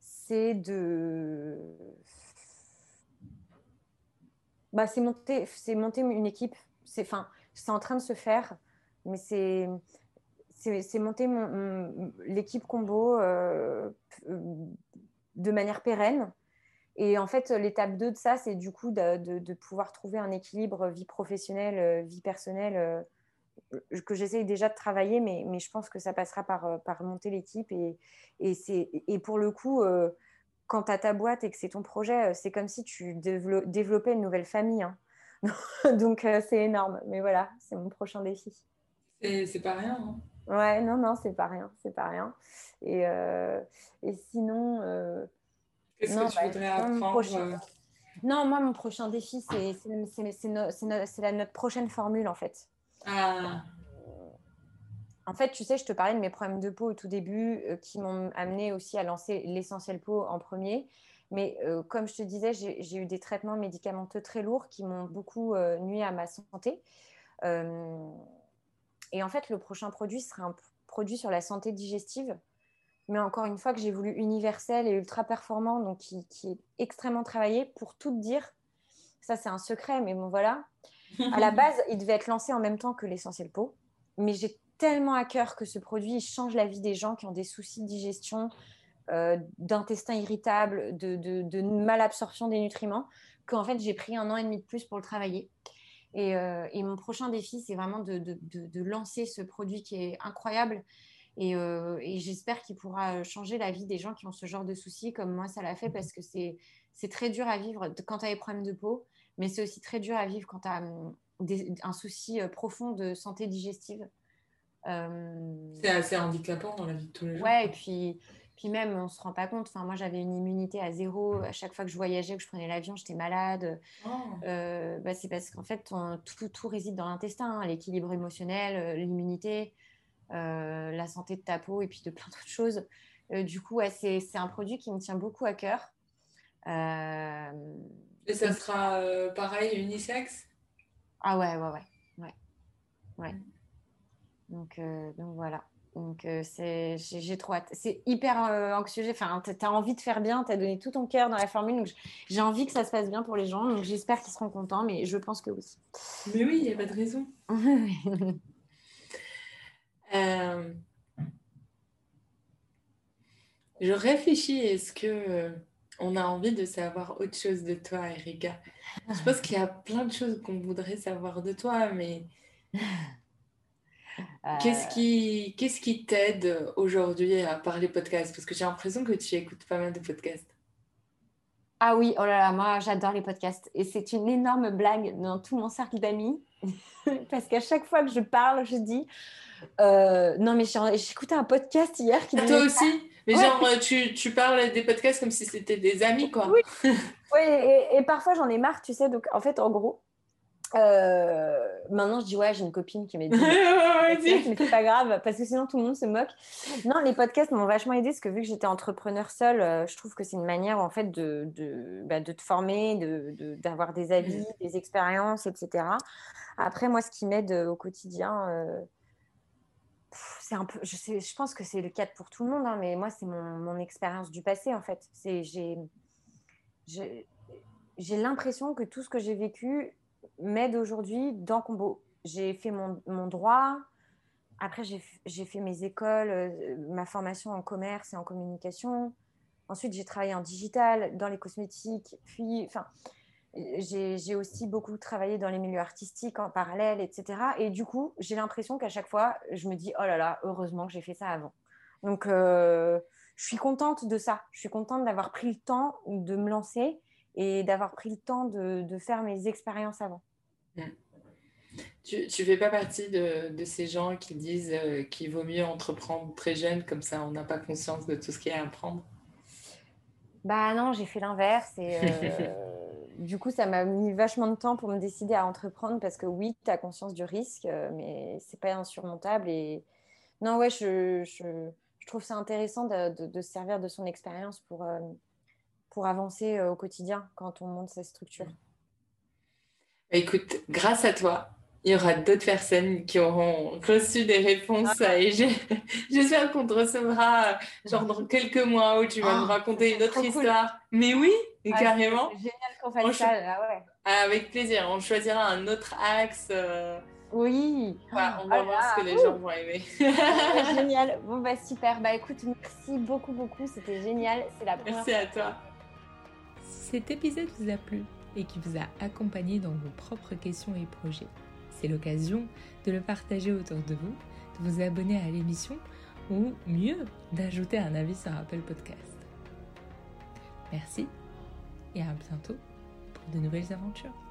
c'est de bah, c'est monter, c'est monter une équipe. C'est, c'est en train de se faire, mais c'est, c'est, monter l'équipe combo euh, de manière pérenne. Et en fait, l'étape 2 de ça, c'est du coup de, pouvoir trouver un équilibre vie professionnelle, euh, vie personnelle, euh, que j'essaye déjà de travailler, mais, mais, je pense que ça passera par, par monter l'équipe. Et, et, et pour le coup, quand tu as ta boîte et que c'est ton projet, euh, c'est comme si tu développais une nouvelle famille. Hein. Donc, euh, c'est énorme. Mais voilà, c'est mon prochain défi. C'est pas rien. Hein. Ouais, non, non, c'est pas rien. C'est pas rien. Et, euh, et sinon. Qu'est-ce que tu bah, voudrais apprendre Non, moi, mon prochain défi, c'est notre prochaine formule, en fait. Ah. En fait, tu sais, je te parlais de mes problèmes de peau au tout début euh, qui m'ont amené aussi à lancer l'essentiel peau en premier. Mais euh, comme je te disais, j'ai eu des traitements médicamenteux très lourds qui m'ont beaucoup euh, à ma santé. et en fait, le prochain produit sera un produit sur la santé digestive, mais encore une fois que j'ai voulu universel et ultra performant, donc qui est extrêmement travaillé pour tout dire. Ça, c'est un secret, mais bon, voilà. À la base, il devait être lancé en même temps que l'essentiel peau, mais j'ai tellement à cœur que ce produit change la vie des gens qui ont des soucis de digestion, euh, d'intestin irritable, de, de, malabsorption des nutriments, qu'en fait j'ai pris un an et demi de plus pour le travailler. Et, euh, mon prochain défi, c'est vraiment de, de, lancer ce produit qui est incroyable. Et, euh, et j'espère qu'il pourra changer la vie des gens qui ont ce genre de soucis, comme moi ça l'a fait, parce que c'est très dur à vivre quand tu as des problèmes de peau, mais c'est aussi très dur à vivre quand tu as hum, un souci profond de santé digestive. Euh, c'est assez handicapant dans la vie de tous les jours. Ouais, et puis, puis même, on ne se rend pas compte. Enfin, moi, j'avais une immunité à zéro. À chaque fois que je voyageais, que je prenais l'avion, j'étais malade. Oh. Euh, bah, c'est parce qu'en fait, tout, tout, réside dans l'intestin. Hein. L'équilibre émotionnel, euh, l'immunité, la santé de ta peau et puis de plein d'autres choses. du coup, ouais, c'est un produit qui me tient beaucoup à cœur. Et ça sera pareil, unisexe Ah ouais, ouais, ouais. ouais. ouais. Donc, euh, donc voilà. Donc euh, c'est, j'ai, trop hâte. C'est hyper euh, anxieux. Enfin, tu as envie de faire bien, tu as donné tout ton cœur dans la formule. Donc j'ai envie que ça se passe bien pour les gens. Donc j'espère qu'ils seront contents, mais je pense que oui. Mais oui, il n'y a pas de raison. Je réfléchis, est-ce que on a envie de savoir autre chose de toi, Erika Je pense qu'il y a plein de choses qu'on voudrait savoir de toi, mais Qu'est-ce euh, qui, qu'est-ce qui t'aide aujourd'hui à parler podcast Parce que j'ai l'impression que tu écoutes pas mal de podcasts. Ah oui, oh là là, moi j'adore les podcasts. Et c'est une énorme blague dans tout mon cercle d'amis. Parce qu'à chaque fois que je parle, je dis euh, Non, mais j'écoutais un podcast hier qui. Toi aussi? Mais genre, tu, tu, parles des podcasts comme si c'était des amis, quoi. Oui, oui et, et parfois j'en ai marre, tu sais. Donc en fait, en gros, euh, maintenant, je dis ouais, j'ai une copine qui m'a dit, mais c'est pas grave parce que sinon tout le monde se moque. Non, les podcasts m'ont vachement aidé parce que vu que j'étais entrepreneur seule, euh, je trouve que c'est une manière en fait de, de, bah, de te former, d'avoir de, des avis, des expériences, etc. Après, moi, ce qui m'aide euh, au quotidien, c'est un peu, je, sais, je pense que c'est le cas pour tout le monde, hein, mais moi, c'est mon, mon expérience du passé en fait. J'ai l'impression que tout ce que j'ai vécu m'aide aujourd'hui dans Combo. J'ai fait mon, mon, droit. Après, j'ai fait mes écoles, euh, ma formation en commerce et en communication. Ensuite, j'ai travaillé en digital, dans les cosmétiques. Puis, enfin, j'ai aussi beaucoup travaillé dans les milieux artistiques en parallèle, etc. Et du coup, j'ai l'impression qu'à chaque fois, je me dis, oh là là, heureusement que j'ai fait ça avant. Donc, euh, je suis contente de ça. Je suis contente d'avoir pris le temps de me lancer et d'avoir pris le temps de, de faire mes expériences avant. Tu ne fais pas partie de, de, ces gens qui disent euh, qu'il vaut mieux entreprendre très jeune, comme ça on n'a pas conscience de tout ce qu'il y a à apprendre? Bah non, j'ai fait l'inverse et euh, du coup ça m'a mis vachement de temps pour me décider à entreprendre parce que oui, tu as conscience du risque, euh, mais c'est pas insurmontable. Et non, ouais, je, je, trouve ça intéressant de, de, se servir de son expérience pour, pour avancer au quotidien quand on monte sa structure. Écoute, grâce à toi, il y aura d'autres personnes qui auront reçu des réponses ah. et j'espère qu'on te recevra genre dans quelques mois où tu vas nous ah, raconter une autre histoire. Mais oui, ah, carrément. Génial qu'on fasse ça. ouais. Avec plaisir. On choisira un autre axe. Euh, oui. on va voir ce que les gens vont aimer. génial. Bon, bah super. Bah écoute, merci beaucoup, beaucoup. C'était génial. C'est la première Merci à toi. Si cet épisode vous a plu et qui vous a accompagné dans vos propres questions et projets, c'est l'occasion de le partager autour de vous, de vous abonner à l'émission ou mieux, d'ajouter un avis sur Apple Podcast. Merci et à bientôt pour de nouvelles aventures.